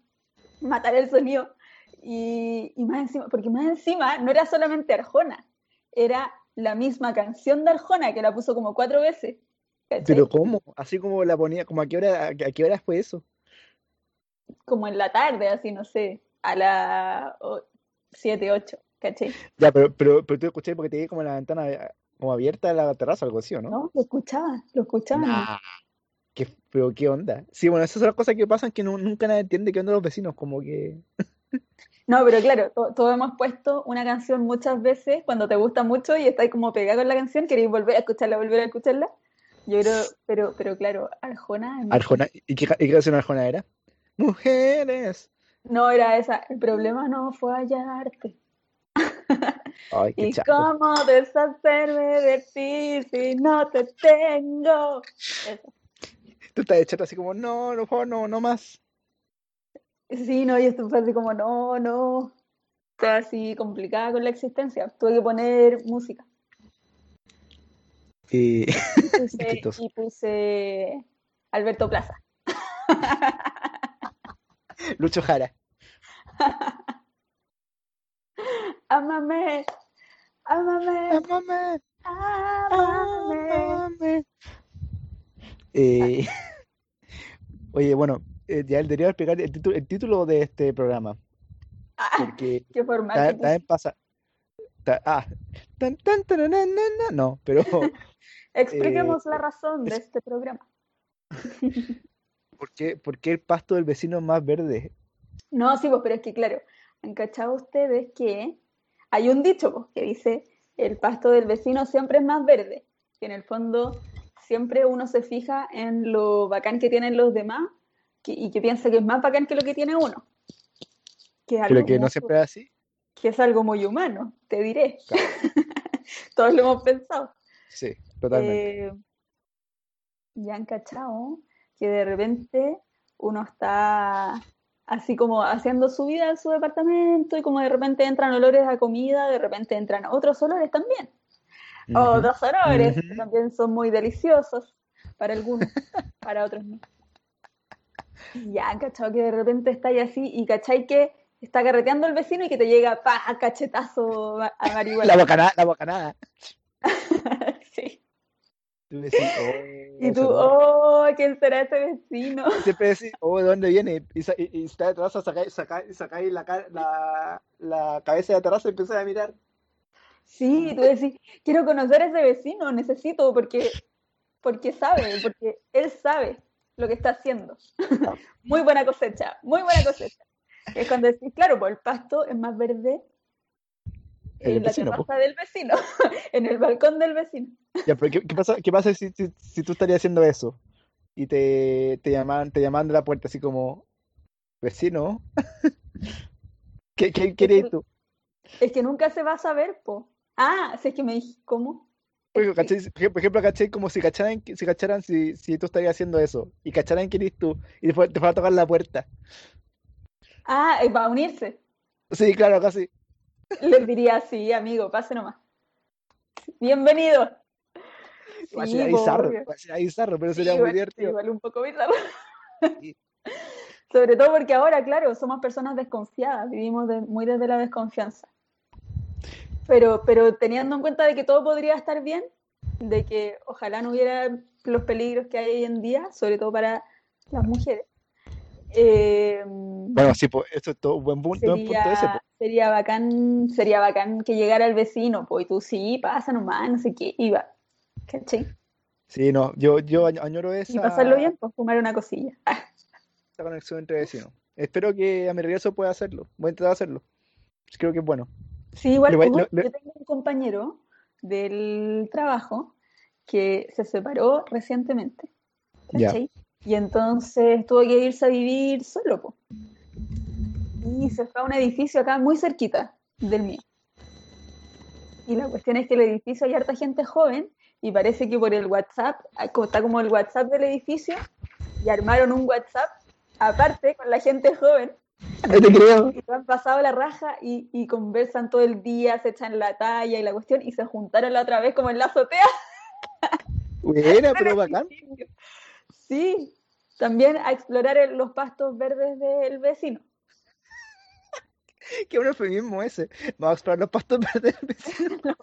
matar el sonido. Y, y más encima, porque más encima no era solamente Arjona, era la misma canción de Arjona que la puso como cuatro veces. ¿cachai? Pero ¿cómo? Así como la ponía, como a qué hora, a qué hora fue eso? como en la tarde, así, no sé, a las 7, 8, ¿cachai? Ya, pero, pero, pero tú escuché porque te vi como la ventana eh, como abierta de la terraza, algo así, ¿o no? No, lo escuchaba, lo escuchaba. Nah. ¿Qué, pero qué onda? Sí, bueno, esas son las cosas que pasan que nu- nunca nadie entiende qué onda los vecinos, como que... No, pero claro, to- todos hemos puesto una canción muchas veces cuando te gusta mucho y estás como pegado con la canción, queréis volver a escucharla, volver a escucharla. Yo creo, pero, pero claro, Arjona. Arjona, ¿y qué, qué canción Arjona era? Mujeres. No era esa, el problema no fue hallarte. Ay, qué ¿Y chato. cómo deshacerme de ti si no te tengo? Esa. Tú estás de chato así como, no, no, no, no más. Sí, no, y esto fue así como, no, no. Fue así complicada con la existencia. Tuve que poner música. Y... Puse, chistoso. y puse Alberto Plaza. Lucho Jara. Ámame, Amame, ámame. amame. Eh, Oye, bueno, eh, ya debería explicar el título, el título de este programa, Ah, porque qué formal. también, pasa... ta- ah, tan, tan, na, na, no, pero Expliquemos eh, la razón de es- este programa. ¿por qué, por qué el pasto del vecino es más verde? No, sí, pues, pero es que claro, han cachado ustedes que hay un dicho pues, que dice el pasto del vecino siempre es más verde, que en el fondo siempre uno se fija en lo bacán que tienen los demás que- y que piensa que es más bacán que lo que tiene uno. Que es Pero algo que no siempre es así. que es algo muy humano, te diré. Claro. Todos lo hemos pensado. Sí, totalmente. Eh, ya han cachado que de repente uno está así como haciendo su vida en su departamento y como de repente entran olores a comida, de repente entran otros olores también. Otros olores que también son muy deliciosos para algunos, para otros no. Ya cachado que de repente está ahí así y cachai que está carreteando el vecino y que te llega pa cachetazo a marihuana. La bocanada, la bocanada. Sí. Decís, oh, Y tú, oh, ¿quién será ese vecino? Siempre decís, oh, ¿de dónde viene? Y, y, y está de terraza, sacáis, sacáis, sacáis la, la, la cabeza de la terraza y empiezas a mirar. Sí, tú decís, quiero conocer a ese vecino, necesito, porque, porque sabe, porque él sabe lo que está haciendo. Muy buena cosecha, muy buena cosecha. Es cuando decís, claro, pues el pasto es más verde en la vecino, po. terraza del vecino, en el balcón del vecino. Ya, pero ¿qué, qué pasa, qué pasa si, si, si tú estarías haciendo eso? Y te, te llaman, te llaman de la puerta así como, vecino, ¿qué, qué que- tú? Es que nunca se va a saber, po. Ah, si es que me dije, ¿cómo? Por ejemplo- ¿cachai? Como si cacharan, si cacharan si, si tú estarías haciendo eso y cacharan que eres tú y después te va a tocar la puerta. Ah, es para unirse. Sí, claro, casi. Les diría, sí, amigo, pase nomás. Bienvenido. Va a ser bizarro, obvio. va a ser ahí bizarro, pero Sí, sería muy igual, divertido. igual un poco bizarro. Sí. Sobre todo porque ahora, claro, somos personas desconfiadas, vivimos de- muy desde la desconfianza. Pero, pero teniendo en cuenta de que todo podría estar bien, de que ojalá no hubiera los peligros que hay hoy en día, sobre todo para las mujeres, eh, Bueno, sí, pues, esto es todo un buen punto, buen punto ese, sería, pues. sería bacán, sería bacán que llegara el vecino, pues, y tú sí, pasa nomás, no sé qué, iba. ¿Cachai? Sí, no, yo, yo añ- añoro Y esa, pasarlo bien, pues fumar una cosilla. Esa conexión entre vecinos. Espero que a mi regreso pueda hacerlo. Voy a intentar hacerlo. Creo que es bueno. Sí, igual, yo tengo un compañero del trabajo que se separó recientemente. Y entonces tuvo que irse a vivir solo, po. Y se fue a un edificio acá muy cerquita del mío. Y la cuestión es que el edificio hay harta gente joven y parece que por el WhatsApp, ah, está como el WhatsApp del edificio, y armaron un WhatsApp aparte con la gente joven No te creo. y han pasado la raja y, y conversan todo el día, se echan la talla y la cuestión, y se juntaron la otra vez como en la azotea. Buena, pero bacán. Sí, también a explorar el- los pastos verdes del vecino. Qué buen eufemismo ese. Vamos a explorar los pastos verdes del vecino.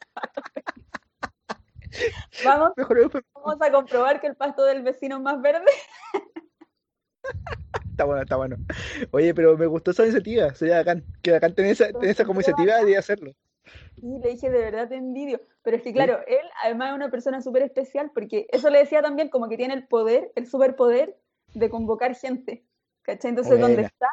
Vamos, Mejor vamos a comprobar que el pasto del vecino es más verde. Está bueno, está bueno. Oye, pero me gustó esa iniciativa. Sería bacán. Que bacán tener esa, tener esa como iniciativa de hacerlo. Y le dije, de verdad te envidio. Pero es que, claro, él además es una persona súper especial porque eso le decía también como que tiene el poder, el superpoder de convocar gente. ¿Cachai? Entonces, donde Buena. está,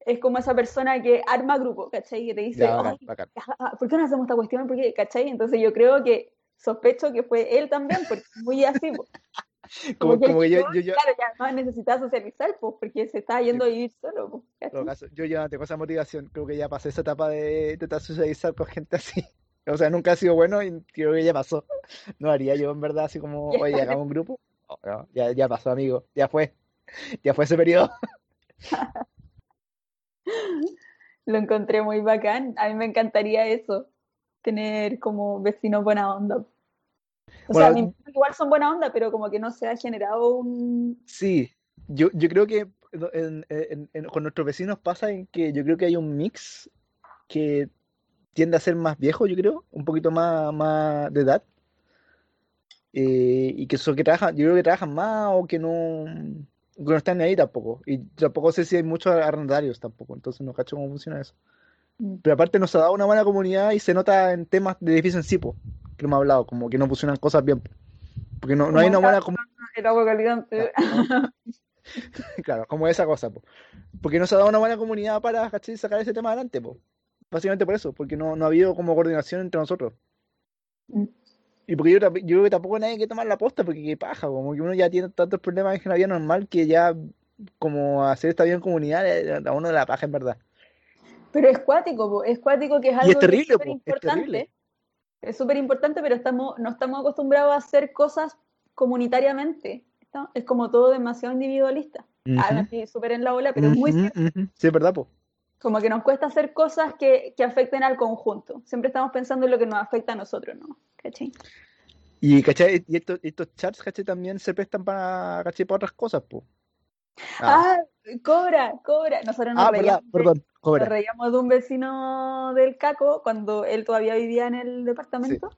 es como esa persona que arma grupo, ¿cachai? Que te dice, Ya, bacán, "Ay, bacán. ah, ¿por qué no hacemos esta cuestión? ¿Por qué? ¿Cachai? Entonces yo creo que sospecho que fue él también, porque muy así, Como, como que yo, yo, yo, claro, que además necesitaba socializar, pues, porque se estaba yendo a vivir solo, ¿cachai? caso, yo ya no tengo esa motivación. Creo que ya pasé esa etapa de intentar socializar con gente así. O sea, nunca ha sido bueno y creo que ya pasó. No haría yo en verdad así como, Ya. oye, hagamos un grupo. No, no, ya, ya pasó, amigo. Ya fue. Ya fue ese periodo. Lo encontré muy bacán. A mí me encantaría eso, tener como vecinos buena onda. O sea, Bueno, mis vecinos igual son buena onda, pero como que no se ha generado un... Sí, yo, yo creo que en- en- en- con nuestros vecinos pasa en que yo creo que hay un mix que tiende a ser más viejo, yo creo, un poquito más, más de edad, eh, y que son que trabajan, yo creo que trabajan más o que no, que no están ahí tampoco, y tampoco sé si hay muchos arrendatarios tampoco, entonces no cacho cómo funciona eso. Pero aparte nos ha dado una buena comunidad y se nota en temas de edificio en sí, po, que hemos hablado, como que no funcionan cosas bien, porque no, no hay una buena comunidad. El agua caliente. Claro, como esa cosa, po. Porque no se ha dado una buena comunidad para, ¿cachai? sacar ese tema adelante, po. Básicamente por eso, porque no, no ha habido como coordinación entre nosotros. Mm. Y porque yo, yo creo que tampoco nadie que tomar la posta, porque qué paja, como que uno ya tiene tantos problemas en la vida normal que ya como hacer esta vida en comunidad eh, a uno de la paja en verdad. Pero es cuático, po, es cuático que es algo súper importante. Es súper importante, pero estamos, no estamos acostumbrados a hacer cosas comunitariamente. ¿no? Es como todo demasiado individualista. Ah, me Ujú, estoy súper en la ola, pero es muy cierto. Sí, es verdad, po. Como que nos cuesta hacer cosas que, que afecten al conjunto. Siempre estamos pensando en lo que nos afecta a nosotros, ¿no? ¿Cachai? Y, ¿cachai? Y estos, estos chats, ¿cachai? También se prestan para, ¿cachai? Para otras cosas, po. Ah, Ah, cobra, cobra. Nosotros nos ah, verdad, reíamos perdón, nos reíamos de un vecino del Caco cuando él todavía vivía en el Sí. departamento,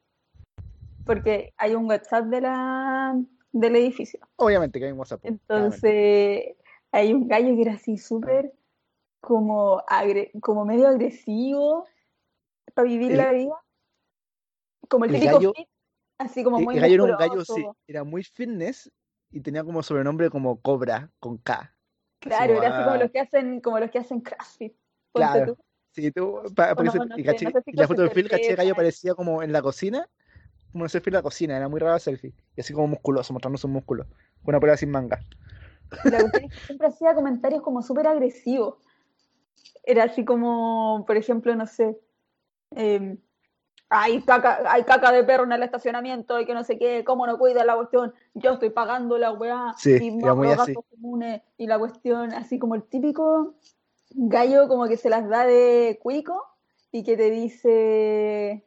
porque hay un WhatsApp de la, del edificio. Obviamente que hay un WhatsApp, claramente. Entonces, hay un gallo que era así súper como, agre- como medio agresivo para vivir El, la vida. Como el el típico gallo, fit, así como el, muy el gallo era un gallo, sí, musculoso. era muy fitness y tenía como sobrenombre como Cobra, con K. Así Claro, como, era así como ah, los que hacen, como los que hacen CrossFit. Claro. tú. Sí, tú, pa- por no, y, no sé si y la foto de perfil, caché, gallo parecía como en la cocina, como un selfie en la cocina, era muy raro el selfie. Y así como musculoso, mostrando sus músculos, con una polera sin manga. La es que siempre hacía comentarios como súper agresivos. Era así como, por ejemplo, no sé, eh, hay caca, hay caca de perro en el estacionamiento y que no sé qué, cómo no cuida la cuestión, yo estoy pagando la weá Sí, y era muy así. comunes y la cuestión, así como el típico gallo como que se las da de cuico y que te dice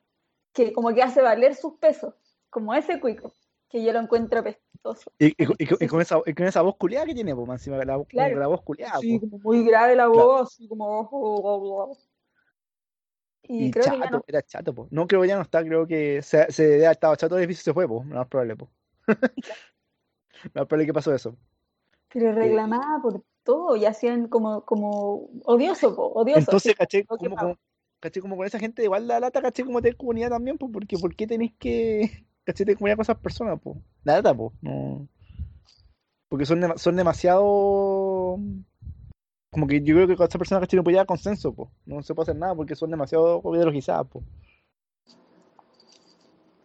que como que hace valer sus pesos, como ese cuico, que yo lo encuentro apestoso. Y, y, con- y y esa, y con esa voz culiada que tiene, pues, encima, la, claro, la voz culiada, sí, como muy grave la Claro. voz, como... Y Y creo que ya chato, no, era chato, pues. No creo que ya no está, creo que se, se haber estado chato y se fue, pues. No más probable, pues. No más probable que pasó eso. pero Eh, reclamaba por todo y hacían como, como odioso, po, odioso, entonces, caché, que como, como, caché, como con esa gente, igual la lata, caché, como tener comunidad también, pues, porque ¿por qué tenéis que ¿cachai? De comunidad con esas personas, po. Nada, po. No. Porque son, son demasiado. Como que yo creo que con esas personas, ¿cachai? No puede llegar a consenso, po. No se puede hacer nada porque son demasiado ideologizadas, po.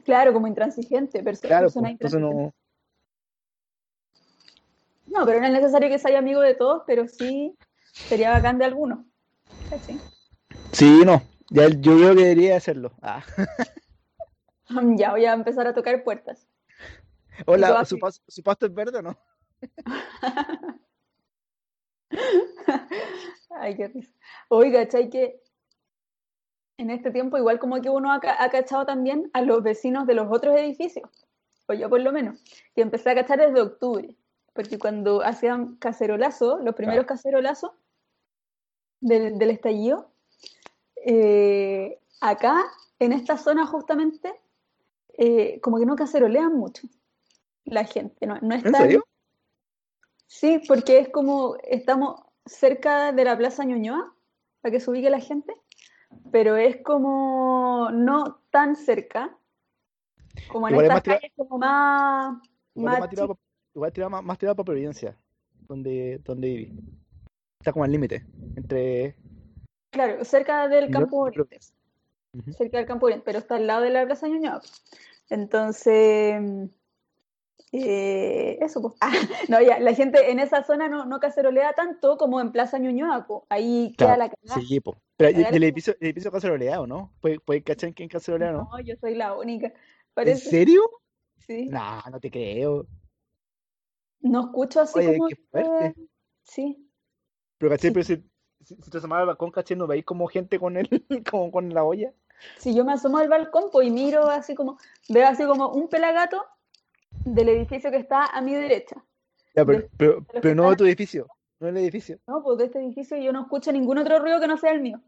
Claro, como intransigente, perso- Claro, po. persona Entonces intransigente. No. Pero no es necesario que sea amigo de todos, pero sí sería bacán de algunos. ¿cachai? Sí, no. Ya, yo creo que debería hacerlo. Ah. Ya voy a empezar a tocar puertas. Hola. ¿su, pas- ¿su pasto es verde o no? Ay, qué risa. Oiga, ¿cachai? Que en este tiempo, igual como que uno ha cachado también a los vecinos de los otros edificios, o yo por lo menos, que empecé a cachar desde octubre, porque cuando hacían cacerolazo, los primeros cacerolazos del, del estallido, eh, acá, en esta zona justamente, eh, como que no cacerolean mucho la gente, no, no ¿En están- serio? Sí, porque es como estamos cerca de la Plaza Ñuñoa, para que se ubique la gente, pero es como no tan cerca, como en Igual estas calles como más, más más tirado, pa- igual tirado más, más tirado para Providencia, donde, donde viví. Está como al límite entre. claro, cerca del campo Oriente, Ujú. cerca del campo Oriente, pero está al lado de la Plaza Ñuñoa. Entonces, eh, eso, pues. Ah, no, ya, la gente en esa zona no, no cacerolea tanto como en Plaza Ñuñoa, pues. Ahí queda Claro, la cagada. Sí, po. Pero ¿y- Cagar y el como- edificio, el edificio caceroleado, ¿no? ¿Puede, puede cachar quién cacerolea no? No, yo soy la única. ¿En Parece, serio? sí. Nah, no te creo. No escucho así Oye, como qué que- fuerte. Sí. Pero caché, Sí. pero si, si, si te asomas al balcón, caché, ¿no veis como gente con el, como con la olla? Si yo me asomo al balcón pues, y miro así como, veo así como un pelagato del edificio que está a mi derecha. Ya, pero, De- pero, no de tu edificio, no del edificio. No, pues de este edificio yo no escucho ningún otro ruido que no sea el mío.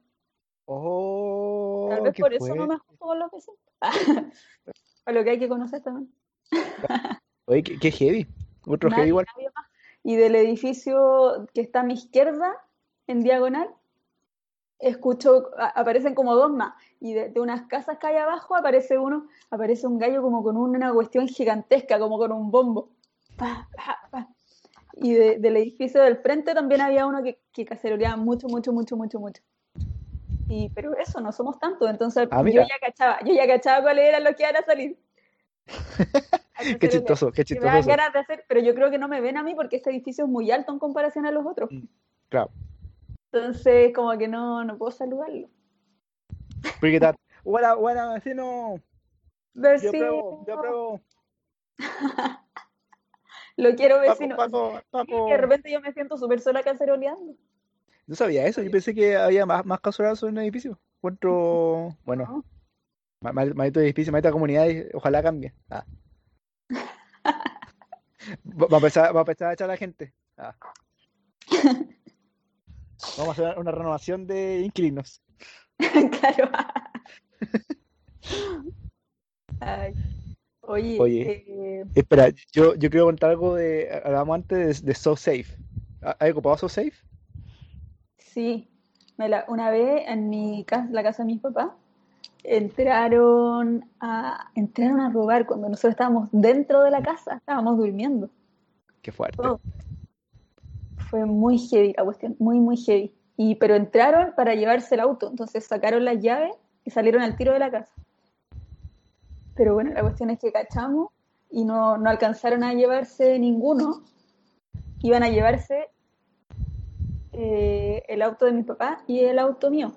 Oh, Tal vez por eso no me junto con los vecinos. A lo que hay que conocer también. Oye, qué, qué heavy. Otro Nadie- heavy igual. Y del edificio que está a mi izquierda, en diagonal, escucho, a- aparecen como dos más. Y de, de unas casas que hay abajo aparece uno, aparece un gallo como con una cuestión gigantesca, como con un bombo. Pa, pa, pa. Y de- del edificio del frente también había uno que, que caceroleaba mucho, mucho, mucho, mucho, mucho. Y, pero eso, no somos tantos, entonces Ah, yo ya cachaba, yo ya cachaba cuáles eran los que iban a salir. Qué chistoso, qué Que me dan chistoso. ganas de hacer, pero yo creo que no me ven a mí porque este edificio es muy alto en comparación a los otros. Mm, Claro. Entonces, como que no, no puedo saludarlo. Porque tal. Hola, hola, vecino. Yo Vecino, apruebo, yo apruebo. lo quiero Paco, vecino. Paco, Paco. De repente yo me siento súper sola caceroleando. No sabía eso, yo pensé que había más, más cacerolazos en el edificio. Encuentro, bueno, ¿no? ma- ma- maldito edificio, maldita comunidad, ojalá cambie. Ah. Va a empezar, va a empezar a echar a la gente. Ah. Vamos a hacer una renovación de inquilinos. claro. Ay. Oye, Oye. eh, Espera, yo, yo quiero contar algo de. Hablábamos antes de, de So Safe. ¿Ha- ¿Has ocupado So Safe? sí, me la- una vez en mi casa, la casa de mis papás, entraron a, entraron a robar cuando nosotros estábamos dentro de la casa, estábamos durmiendo. Qué fuerte. Oh, Fue muy heavy la cuestión, muy, muy heavy. Y, pero entraron para llevarse el auto, entonces sacaron las llaves y salieron al tiro de la casa. Pero bueno, la cuestión es que cachamos y no, no alcanzaron a llevarse ninguno. Iban a llevarse eh, el auto de mi papá y el auto mío.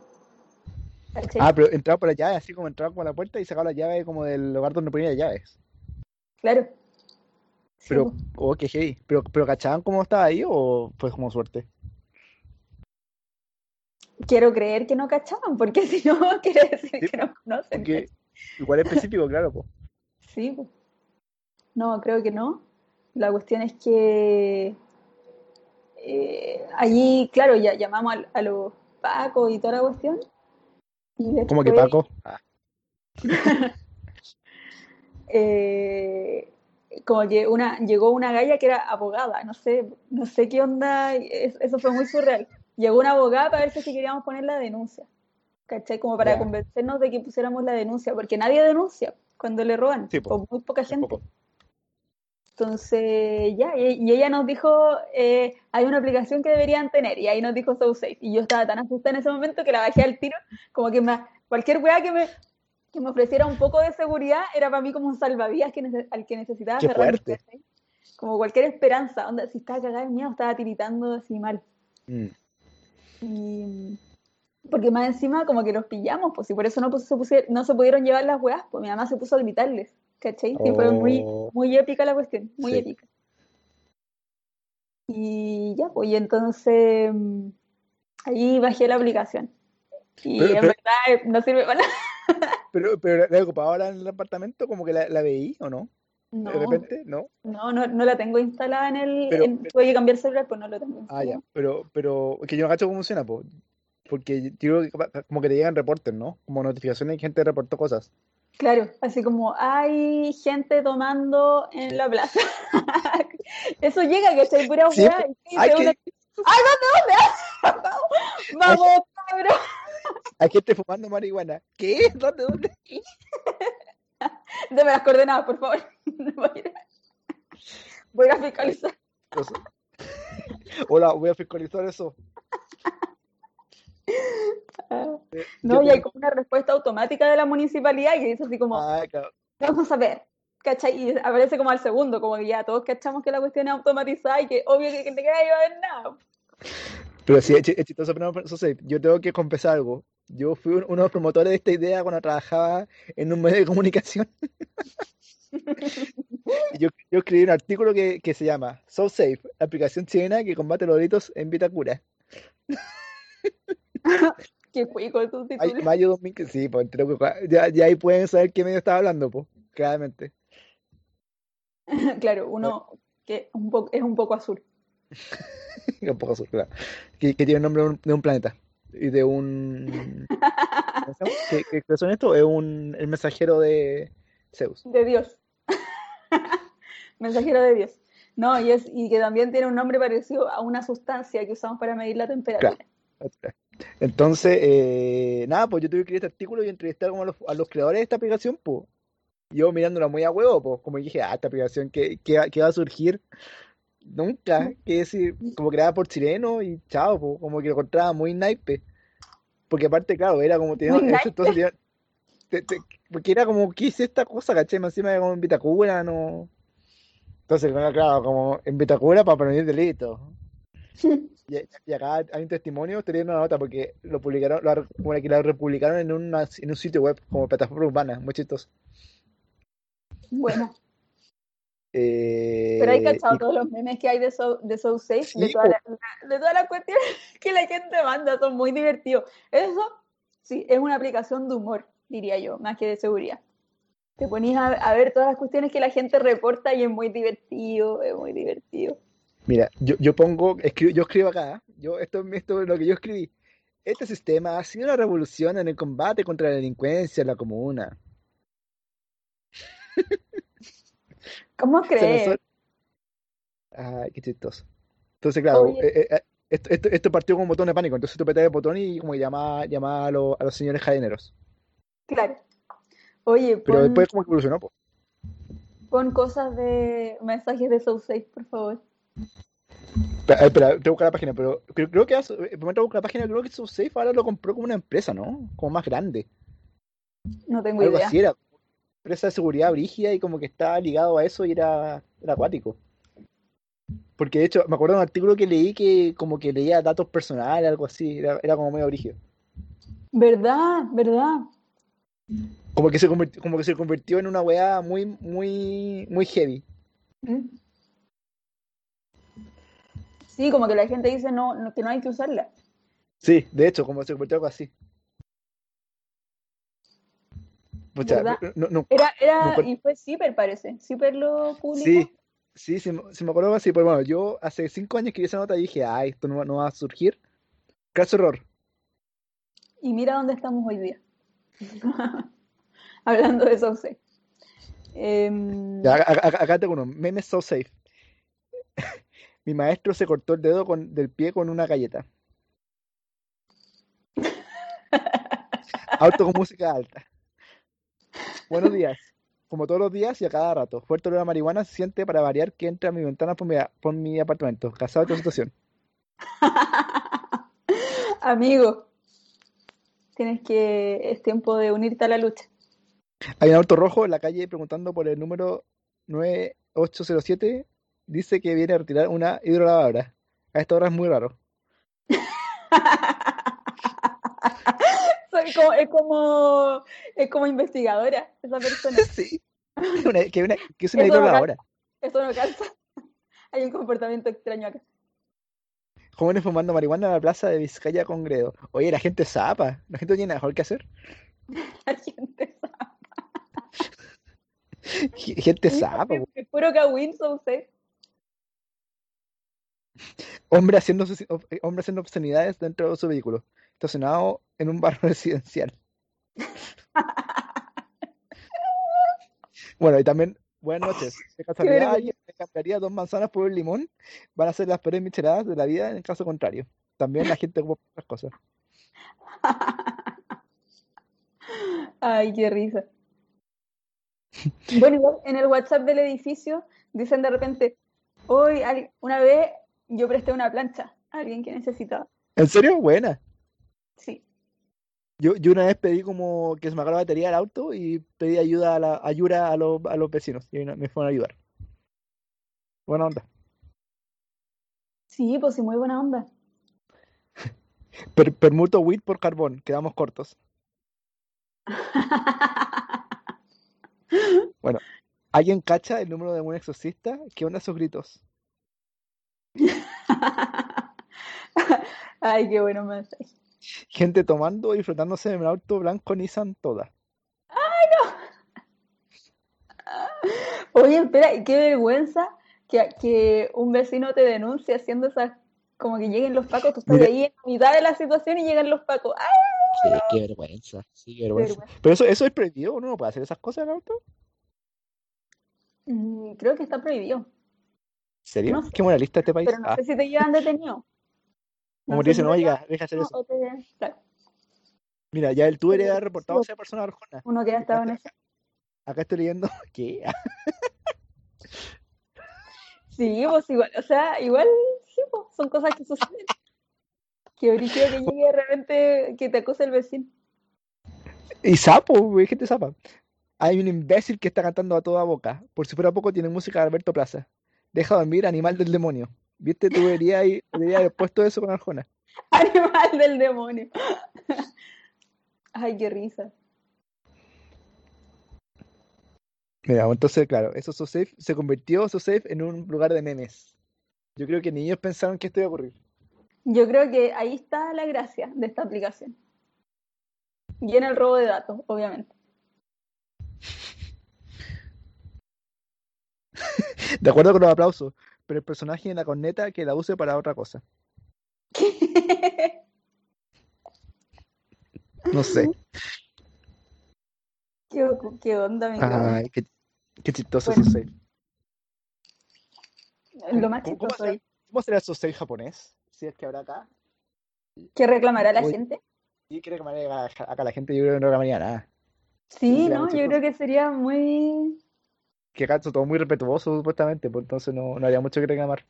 Ah, pero entraba por la llave, así como entraba por la puerta y sacaba la llave como del lugar donde ponía las llaves. Claro. Sí, Pero, pues. oh, qué heavy. Pero, pero ¿cachaban cómo estaba ahí o fue como suerte? quiero creer que no cachaban, porque si no, quiere decir Sí, que no conocen. Porque igual es específico, claro, po. Sí, po. no, creo que no. La cuestión es que eh, allí, claro, ya llamamos al- a, los Pacos y toda la cuestión. ¿Cómo que Paco? Ah, eh, como que una, llegó una galla que era abogada, no sé, no sé qué onda, es- eso fue muy surreal. Llegó una abogada para ver si queríamos poner la denuncia, ¿cachai? Como para convencernos de que pusiéramos la denuncia, porque nadie denuncia. cuando le roban, Sí, po. o muy poca gente. Entonces, ya, y, ella nos dijo, eh, hay una aplicación que deberían tener, y ahí nos dijo SoSafe. Y yo estaba tan asustada en ese momento que la bajé al tiro, como que me, cualquier weá que me, que me ofreciera un poco de seguridad era para mí como un salvavidas que al que necesitaba Qué. Como cualquier esperanza, onda, si estaba cagada de miedo, estaba tiritando así mal. Mm. Y porque más encima como que los pillamos, pues y por eso no, pues, se, pusie- no se pudieron llevar las weas, pues mi mamá se puso a gritarles, ¿cachai? Sí, fue muy, Oh. muy épica la cuestión, muy Sí. épica. Y ya, pues y entonces mm, ahí bajé la aplicación. Y Pero- en pero- verdad eh, no sirve para nada. Pero, pero la ocupaba ahora en el apartamento, como que la, la veí o no? No, De repente, ¿no? no, no, no la tengo instalada en el... Pero- en- tuve que cambiar celular, pues no lo tengo Ah, ya. instalado. Pero, pero, que yo no cacho cómo funciona, po. Porque yo creo que como que te llegan reportes, ¿no? Como notificaciones y gente reportó cosas. Claro, así como hay gente tomando en la plaza. Eso llega, que hay pura Sí, weá. y sí, Hay, de una- que, ¡Ay, ¿dónde, dónde? Vamos, cabrón. hay gente fumando marihuana. ¿Qué? ¿Dónde? ¿Dónde? Deme las coordenadas, por favor. Voy a ir a- Voy a fiscalizar. Eso. Hola, voy a fiscalizar eso. Ah, Eh, No, y hay como una respuesta automática de la municipalidad que dice así como, Ah, claro. vamos a ver, ¿cachai? Y aparece como al segundo, como que ya todos cachamos que la cuestión es automatizada y que obvio que, que te queda iba a ver nada. Pero sí, es chi- es chistoso, pero no, eso sí, yo tengo que confesar algo. Yo fui un- uno de los promotores de esta idea cuando trabajaba en un medio de comunicación. Yo escribí un artículo que, que se llama So Safe, aplicación chilena que combate los delitos en Vitacura. Qué Ay, título. mayo 2015, sí, pues ya, ya ahí pueden saber qué medio estaba hablando, pues, claramente. Claro, uno que un poco, es un poco azul. Un poco azul, claro. Que, que tiene el nombre de un, de un planeta y de un. ¿Qué, qué- qué son esto? Es un, el mensajero de Zeus. De Dios. Mensajero de Dios. No, y, es, y que también tiene un nombre parecido a una sustancia que usamos para medir la temperatura. Entonces, eh, nada, pues yo tuve que escribir este artículo y entrevistar como a los, a los creadores de esta aplicación, pues. Yo mirándola muy a huevo, pues, como dije, ah, esta aplicación que, que, va- a surgir nunca, que decir, como creada por chileno y chao, pues, como que lo encontraba muy naipe. Porque aparte, claro, era como tenía, ese entonces tenía- te- te- porque era como, ¿qué es esta cosa, caché? Más encima era como en Vitacura, no. Entonces, claro, claro, como en Vitacura para prevenir delitos. Y, acá hay un testimonio, estoy leyendo una nota porque lo publicaron, lo, como que lo republicaron en, una- en un sitio web como plataforma urbana, muy chistoso. Bueno, Eh, pero hay cachado y- todos los memes que hay de So, de so Safe, de todas las de cuestiones que la gente manda, son muy divertidos. Eso, sí, es una aplicación de humor, diría yo, más que de seguridad. Te ponías a, a ver todas las cuestiones que la gente reporta y es muy divertido, es muy divertido. Mira, yo, yo pongo, escribo, yo escribo acá, yo, esto, esto es lo que yo escribí. Este sistema ha sido una revolución en el combate contra la delincuencia en la comuna. ¿Cómo crees? Ay, qué chistoso. Entonces, claro, Oye. eh, eh, esto, esto, esto partió con un botón de pánico. Entonces tú apretas el botón y como que llama, llama a, los- a los señores jadineros. Claro. Oye, Pero pon, después como que evolucionó, po. pon cosas de mensajes de So Safe, por favor. Espera, eh, espera, tengo que buscar la página, pero creo, creo que hace- eh, momento de buscar la página, creo que SoSafe ahora lo compró como una empresa, ¿no? Como más grande. No tengo Algo idea. así era. Empresa de seguridad brígida y como que estaba ligado a eso y era, era acuático. Porque de hecho, me acuerdo de un artículo que leí que como que leía datos personales, algo así, era, era como medio brígido. ¿Verdad? ¿Verdad? Como que se convirtió, como que se convirtió en una weá muy, muy, muy heavy. ¿Mm? Sí, como que la gente dice no, no- que no hay que usarla. Sí, de hecho, como se convirtió algo así. Pucha, no, no, Era, era, y fue Zipper, parece. Zipper lo publicó. Sí, sí, sí, me- me acuerdo así. Pues bueno, yo hace cinco años escribí esa nota y dije, ay, esto no, va- a surgir. Caso error. Y mira dónde estamos hoy día. Hablando de. Em, Ya, acá, acá- acá tengo uno, memes so safe. Mi maestro se cortó el dedo con, del pie con una galleta. Auto con música alta. Buenos días. como todos los días y a cada rato. Fuerte olor a marihuana se siente para variar que entra a mi ventana por mi, por mi apartamento. Casado de situación. Amigo, tienes que. Es tiempo de unirte a la lucha. Hay un auto rojo en la calle preguntando por el número 9807. Dice que viene a retirar una hidrolavadora. A esta hora es muy raro. Soy como, es como es como investigadora esa persona. Sí. Una- que, una- que es una Eso no hidrolavadora. Eso no calza. Hay un comportamiento extraño acá. Jóvenes fumando marihuana en la plaza de Vizcaya con Gredo. Oye, la gente zapa. La gente no tiene nada mejor que hacer. La gente sabe. Gente zapa. puro Kawin, son ustedes. Hombre haciendo, eh, hombre haciendo obscenidades dentro de su vehículo. Estacionado en un barrio residencial. Bueno, y también, buenas noches. Casualidad, vergüenza. alguien me cambiaría dos manzanas por un limón. Van a ser las peores micheladas de la vida en caso contrario. También la gente ocupa otras cosas. Ay, qué risa. Bueno, igual en el WhatsApp del edificio dicen de repente, hoy una vez yo presté una plancha a alguien que necesitaba. ¿En serio? Buena. Sí. Yo, yo una vez pedí como que se me acabara la batería del auto y pedí ayuda a la ayuda a los, a los vecinos y me fueron a ayudar. Buena onda. Sí, pues sí, muy buena onda. Per- permuto weed por carbón, quedamos cortos. ¿Alguien cacha el número de un exorcista? ¿Qué onda esos gritos? Ay, qué bueno mensaje. Gente tomando y flotándose en un auto blanco Nissan toda. Oye, espera, y qué vergüenza que, que un vecino te denuncie haciendo esas, como que lleguen los pacos, tú estás Mira. ahí en mitad de la situación y llegan los pacos. ¡Ay, Qué, qué vergüenza, sí, qué vergüenza. vergüenza! Pero eso, eso es prohibido, uno no puede hacer esas cosas en el auto. Mm, creo que está prohibido, ¿En serio? No sé, Qué moralista este país. pero no Ah, sé si te llevan detenido. como te dicen, te oiga, deja hacer eso. o te- claro, Mira, ya el Pero ha reportado a esa persona Arjona. uno que ha estado en eso. Acá estoy leyendo. ¿Qué? Sí, pues igual, o sea, igual, sí, pues, son cosas que suceden. Que brígido que llegue de repente que te acose el vecino. Y sapo, güey, gente zapa. Hay un imbécil que está cantando a toda boca. Por si fuera poco, tiene música de Alberto Plaza. Deja dormir, animal del demonio. ¿Viste? Tú deberías, deberías haber puesto eso con Arjona. Animal del demonio. Ay, qué risa. Mira, entonces, claro, eso SoSafe se convirtió SoSafe en un lugar de memes. Yo creo que ni ellos pensaron que esto iba a ocurrir. Yo creo que ahí está la gracia de esta aplicación. Y en el robo de datos, obviamente. De acuerdo con los aplausos, pero el personaje en la corneta que la use para otra cosa. No sé. ¿Qué, qué onda, mi cabrón? Ay, qué, qué chistoso Bueno. SoSafe. Lo más ¿Cómo- cómo chistoso será? ahí. ¿Cómo será el japonés? Si es que habrá acá. ¿Qué reclamará la gente? Y creo que acá la gente, yo creo que no reclamaría nada. Sí, ¿no? Yo creo que sería muy... Que acá son todo muy respetuoso, supuestamente, pues entonces no, no habría mucho que reclamar.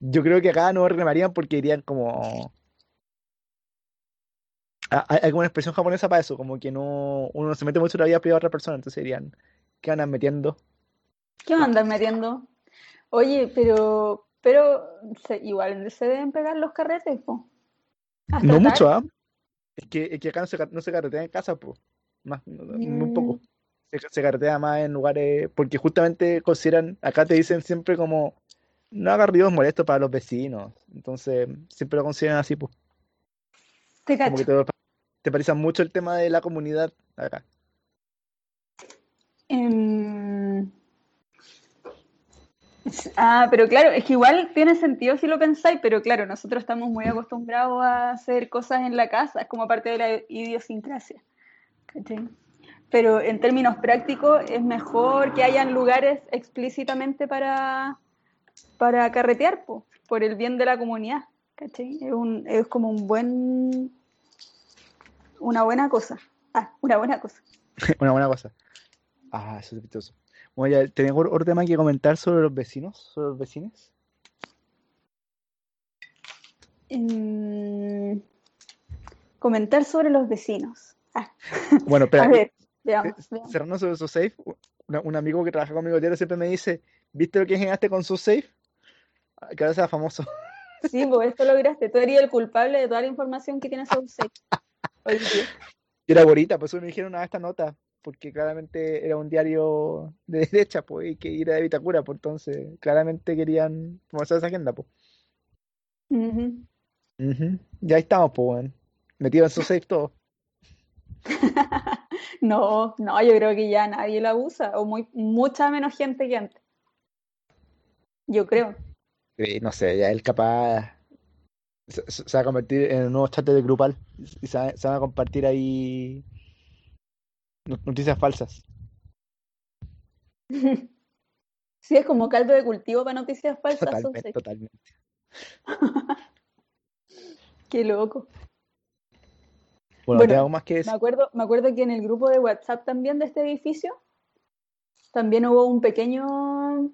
Yo creo que acá no reclamarían porque irían como. Hay hay como una expresión japonesa para eso, como que no uno no se mete mucho en la vida privada de otra persona, entonces dirían, ¿qué andan metiendo? ¿Qué andan metiendo? Oye, pero... Pero se- igual se deben pegar los carretes, po. Hasta No tarde. mucho, ¿ah? Es que, es que acá no se, no se carretea en casa, pues. Más, muy poco. Se, se carretea más en lugares, porque justamente consideran, acá te dicen siempre como, no hagas ruidos molestos para los vecinos. Entonces, siempre lo consideran así, pues. Te Como que te, te parece mucho el tema de la comunidad acá. S- Ah, pero claro, es que igual tiene sentido si lo pensáis, pero claro, nosotros estamos muy acostumbrados a hacer cosas en la casa, es como parte de la idiosincrasia. ¿cachai? Pero en términos prácticos es mejor que hayan lugares explícitamente para, para carretear, po, por el bien de la comunidad. ¿cachai? Es, un, es como un buen, una buena cosa. Ah, una buena cosa. Una buena cosa. Ah, eso es sospechoso. Bueno, ya, ¿tenés otro tema que comentar sobre los vecinos? ¿Sobre los vecinos? Mm, comentar sobre los vecinos. Ah, Bueno, a espera, ver, eh, veamos, veamos. cerrando sobre su safe, un amigo que trabaja conmigo diario siempre me dice, ¿viste lo que generaste con su safe? Ah, Que ahora sea famoso. Sí, pues esto lograste. Tú eres el culpable de toda la información que tienes sobre Safe hoy día. Y era bonita, por eso me dijeron a esta nota, porque claramente era un diario de derecha, pues, y que era de Vitacura, pues entonces claramente querían promocionar esa agenda, pues. Ujú. Ya ahí estamos, pues, weón. Metido en su safe todo. No, no, yo creo que ya nadie la usa, o muy, mucha menos gente que antes. Yo creo. Y no sé, ya él capaz se, va a convertir en un nuevo chat de grupal y se, se van a compartir ahí no- noticias falsas. Sí, es como caldo de cultivo para noticias falsas, Totalmente, totalmente. Qué loco. Bueno, Bueno, ¿te algo más que Me acuerdo, me acuerdo que en el grupo de WhatsApp también de este edificio, también hubo un pequeño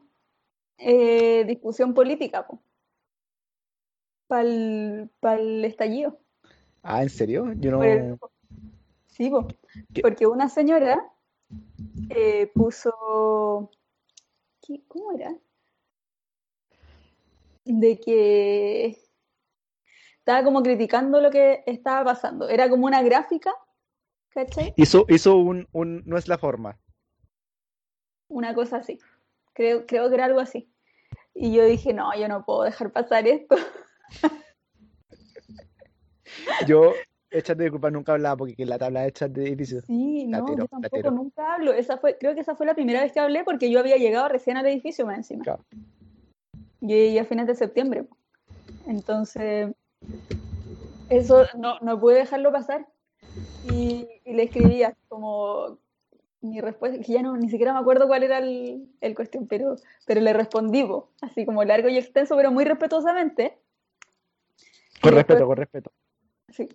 eh, discusión política para el estallido. Ah, ¿en serio? Yo por el no. Sí, po, porque una señora eh, puso, ¿qué- ¿cómo era? De que estaba como criticando lo que estaba pasando. Era como una gráfica, ¿cachai? Hizo, hizo un, un no es la forma. Una cosa así. Creo, creo que era algo así. Y yo dije, no, yo no puedo dejar pasar esto. Yo, el chat de grupal nunca hablaba porque que la tabla de chat de edificio. Sí, no, Latero, yo tampoco latero. nunca hablo. Esa fue, creo que esa fue la primera vez que hablé porque yo había llegado recién al edificio más encima. Claro. Yo llegué a fines de septiembre. Entonces, eso no, no pude dejarlo pasar. Y, y le escribí así como mi respuesta, que ya no, ni siquiera me acuerdo cuál era el, el cuestión, pero, pero le respondí, po, así como largo y extenso, pero muy respetuosamente. Con Y después- respeto, con respeto. Sí.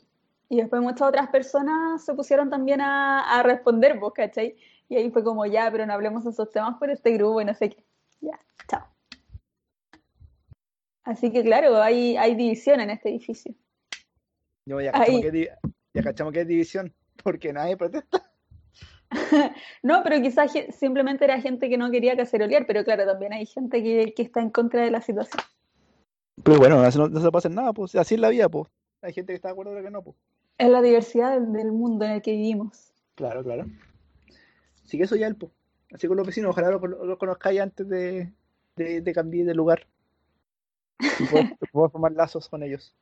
Y después muchas otras personas se pusieron también a, a responder, vos, ¿cachai? Y ahí fue como, ya, pero no hablemos de esos temas por este grupo y no sé qué. Ya, chao. Así que claro, hay, hay división en este edificio. Yo ya cachamos que, ya cachamos que es división, porque nadie protesta. No, pero quizás simplemente era gente que no quería cacerolear, pero claro, también hay gente que, que está en contra de la situación. Pero bueno, no, se- no se hacer nada, pues así es la vida, pues. Hay gente que está de acuerdo otra que no, pues. Es la diversidad del, mundo en el que vivimos. Claro, claro. Así que eso ya el po. Así con los vecinos, ojalá los lo conozcáis antes de, de, de cambiar de lugar. Y poder, poder formar lazos con ellos.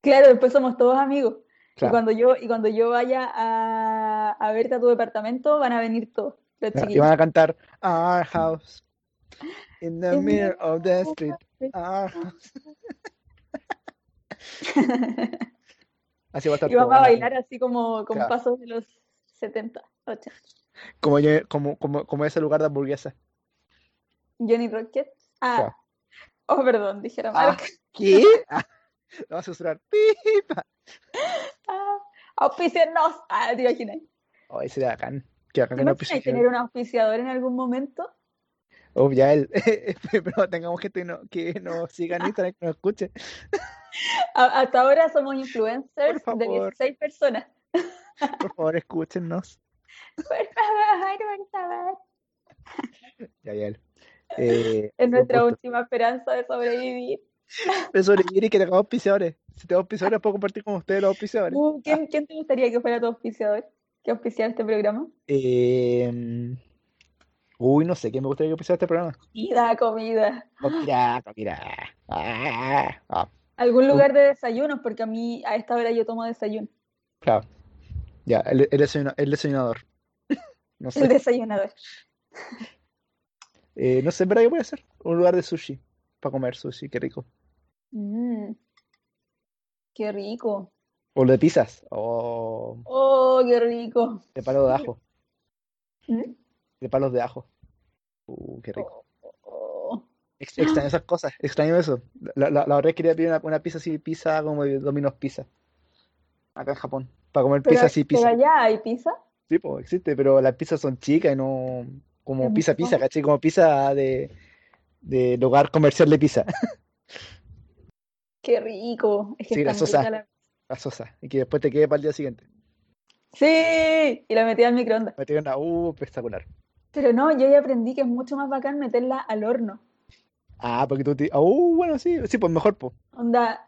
Claro, después somos todos amigos. Y Claro. cuando yo, y cuando yo vaya a, a verte a tu departamento, van a venir todos, los Y chiquillos. van a cantar Our house in the In the middle of the street. Our house. Así va a estar Y vamos a bailar así como con Claro. pasos de los 70, 80. Como, como, como, como ese lugar de hamburguesa. Johnny Rocket. Ah, Claro. Oh, perdón, dije la Ah. ¿Qué? Ah, lo vas a censurar. Pipa. Ah, auspíciennos. Ah, te imaginas. Ay, sería bacán. Qué bacán ¿Te que no tener un auspiciador en algún momento? Oh, ya él. Pero tengamos gente que, no, que nos siga en Instagram, que nos escuche. Hasta ahora somos influencers de favor. 16 personas. Por favor, escúchenos. Por favor, por favor. Ya, ya él. Eh, Es nuestra última esperanza de sobrevivir. De sobrevivir y que tengamos auspiciadores. Si tengo auspiciadores, puedo compartir con ustedes los auspiciadores. Uh, ¿quién, quién te gustaría que fuera tu auspiciador? ¿Que auspiciara este programa? Eh, uy, no sé, ¿quién me gustaría que auspiciara este programa? Comida, comida. Mira, oh, mira. Ah, ah, Algún lugar de desayunos, porque a mí a esta hora yo tomo desayuno. claro. Ya, el, el, desayuna- el desayunador. No El desayunador. Eh, no sé, en verdad qué puede ser. Un lugar de sushi. Para comer sushi, qué rico. Mm, qué rico. O de pizzas. O Oh, qué rico. de palos de ajo. ¿Mm? De palos de ajo. Uh, qué rico. Oh, oh. Ex- extraño esas cosas. Extraño eso. La, la, la otra vez quería pedir una, una pizza así, pizza como de Domino's Pizza. Acá en Japón. Para comer Pero, pizza así, pero pizza. allá hay pizza. Sí, pues existe, pero las pizzas son chicas y no como pizza pizza. ¿cachai? Como pizza de, de lugar comercial de pizza, Qué rico. Es que Sí, grasosa. la... la sosa, y que después te quede para el día siguiente. Sí, y la metí al microondas. Me una, uh, espectacular. Pero no, yo ya aprendí que es mucho más bacán meterla al horno. Ah, porque tú te... Uh, bueno, sí, sí, pues mejor, pues. Onda,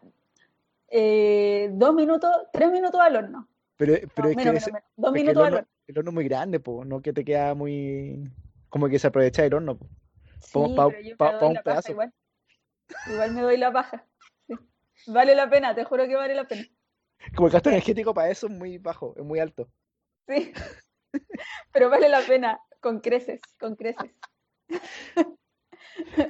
eh, dos minutos, tres minutos al horno. Pero, No, pero es que, menos, menos. Dos es que el minutos al horno, horno. el horno es muy grande, pues, no que te queda muy... Como que se aprovecha el horno. Sí, pa- pero yo pa- me pa doy un la paja pedazo. igual. Igual me doy la paja. sí. Vale la pena, te juro que vale la pena. Como el gasto energético para eso es muy bajo, es muy alto. Sí. Pero vale la pena, con creces, con creces.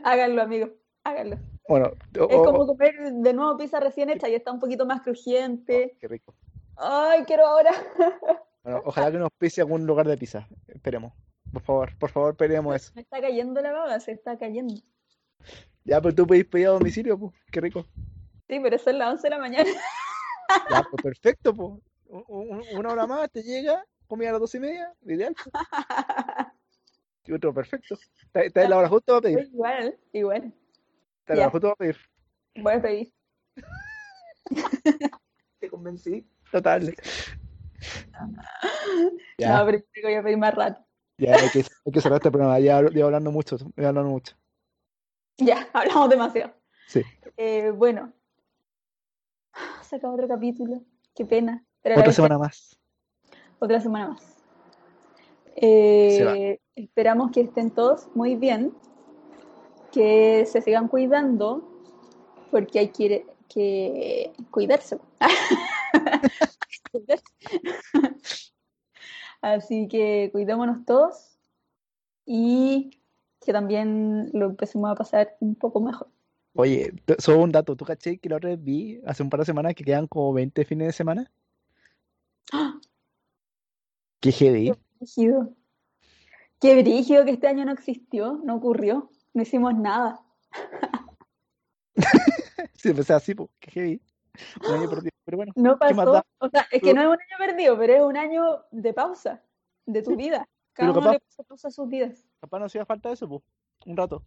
Háganlo, amigos, háganlo. Bueno, Es como comer de nuevo pizza recién hecha y está un poquito más crujiente. qué rico. Ay, quiero ahora. Bueno, ojalá que nos pise algún lugar de pizza. Esperemos. Por favor, por favor, pedimos eso. Me está cayendo la baba, se está cayendo. Ya, pues tú podés pedir a domicilio, pues. Qué rico. Sí, pero son las 11 de la mañana. Ya, pues perfecto, pues. Una hora más te llega, comida a las dos y media, ideal. pues. Y otro, perfecto. Está, está en la hora justo para pedir. Igual, igual. Está en la hora justo para pedir. Voy a pedir. Te convencí. Total. No, Ya, pero yo voy a pedir más rato. Ya hay que, hay que cerrar este programa. Ya llevo hablando mucho, llevo hablando mucho. Ya, hablamos demasiado. Sí. Eh, bueno. Se acaba otro capítulo. Qué pena. Pero Otra semana más. otra semana más. Eh, esperamos que estén todos muy bien, que se sigan cuidando, porque hay que, que cuidarse. Cuidarse. Así que cuidémonos todos y que también lo empecemos a pasar un poco mejor. Oye, solo un dato. ¿Tú caché que la otra vez vi hace un par de semanas que quedan como 20 fines de semana? ¡Ah! Qué heavy. Brígido. Qué brígido que este año no existió, no ocurrió, no hicimos nada. Sí, pues así, pues, qué heavy. Un año perdido. Pero bueno, No ¿qué más pasó. O sea, es que no es un año perdido, pero es un año de pausa de tu vida. Cada pero uno le capaz- puso pausa a sus vidas. capaz no hacía falta eso, pues. Un rato.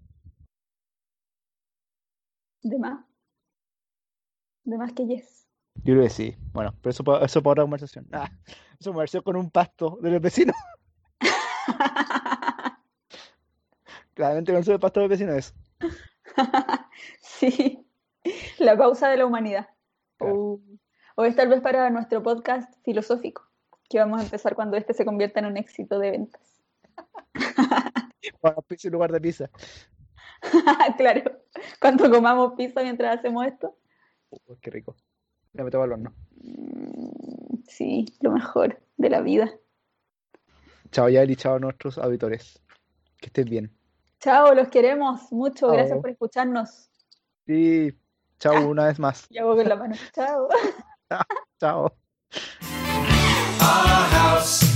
De más. De más que yes. Yo creo que sí. Bueno, pero eso, pa- eso para otra conversación. Ah, eso conversación con un pasto de los vecinos. Claramente no el pasto de los vecinos eso. sí. La pausa de la humanidad. Claro. O, o es tal vez para nuestro podcast filosófico, que vamos a empezar cuando este se convierta en un éxito de ventas. Para pizza en lugar de pizza. claro. Cuando comamos pizza mientras hacemos esto. Uh, qué rico. Ya me tengo al horno. Mm, Sí, lo mejor de la vida. Chao, Yael, y chao a nuestros auditores. Que estén bien. Chao, los queremos mucho. Gracias por escucharnos. Sí, chao una vez más. Y hago con la mano. Chao. Chao. Our house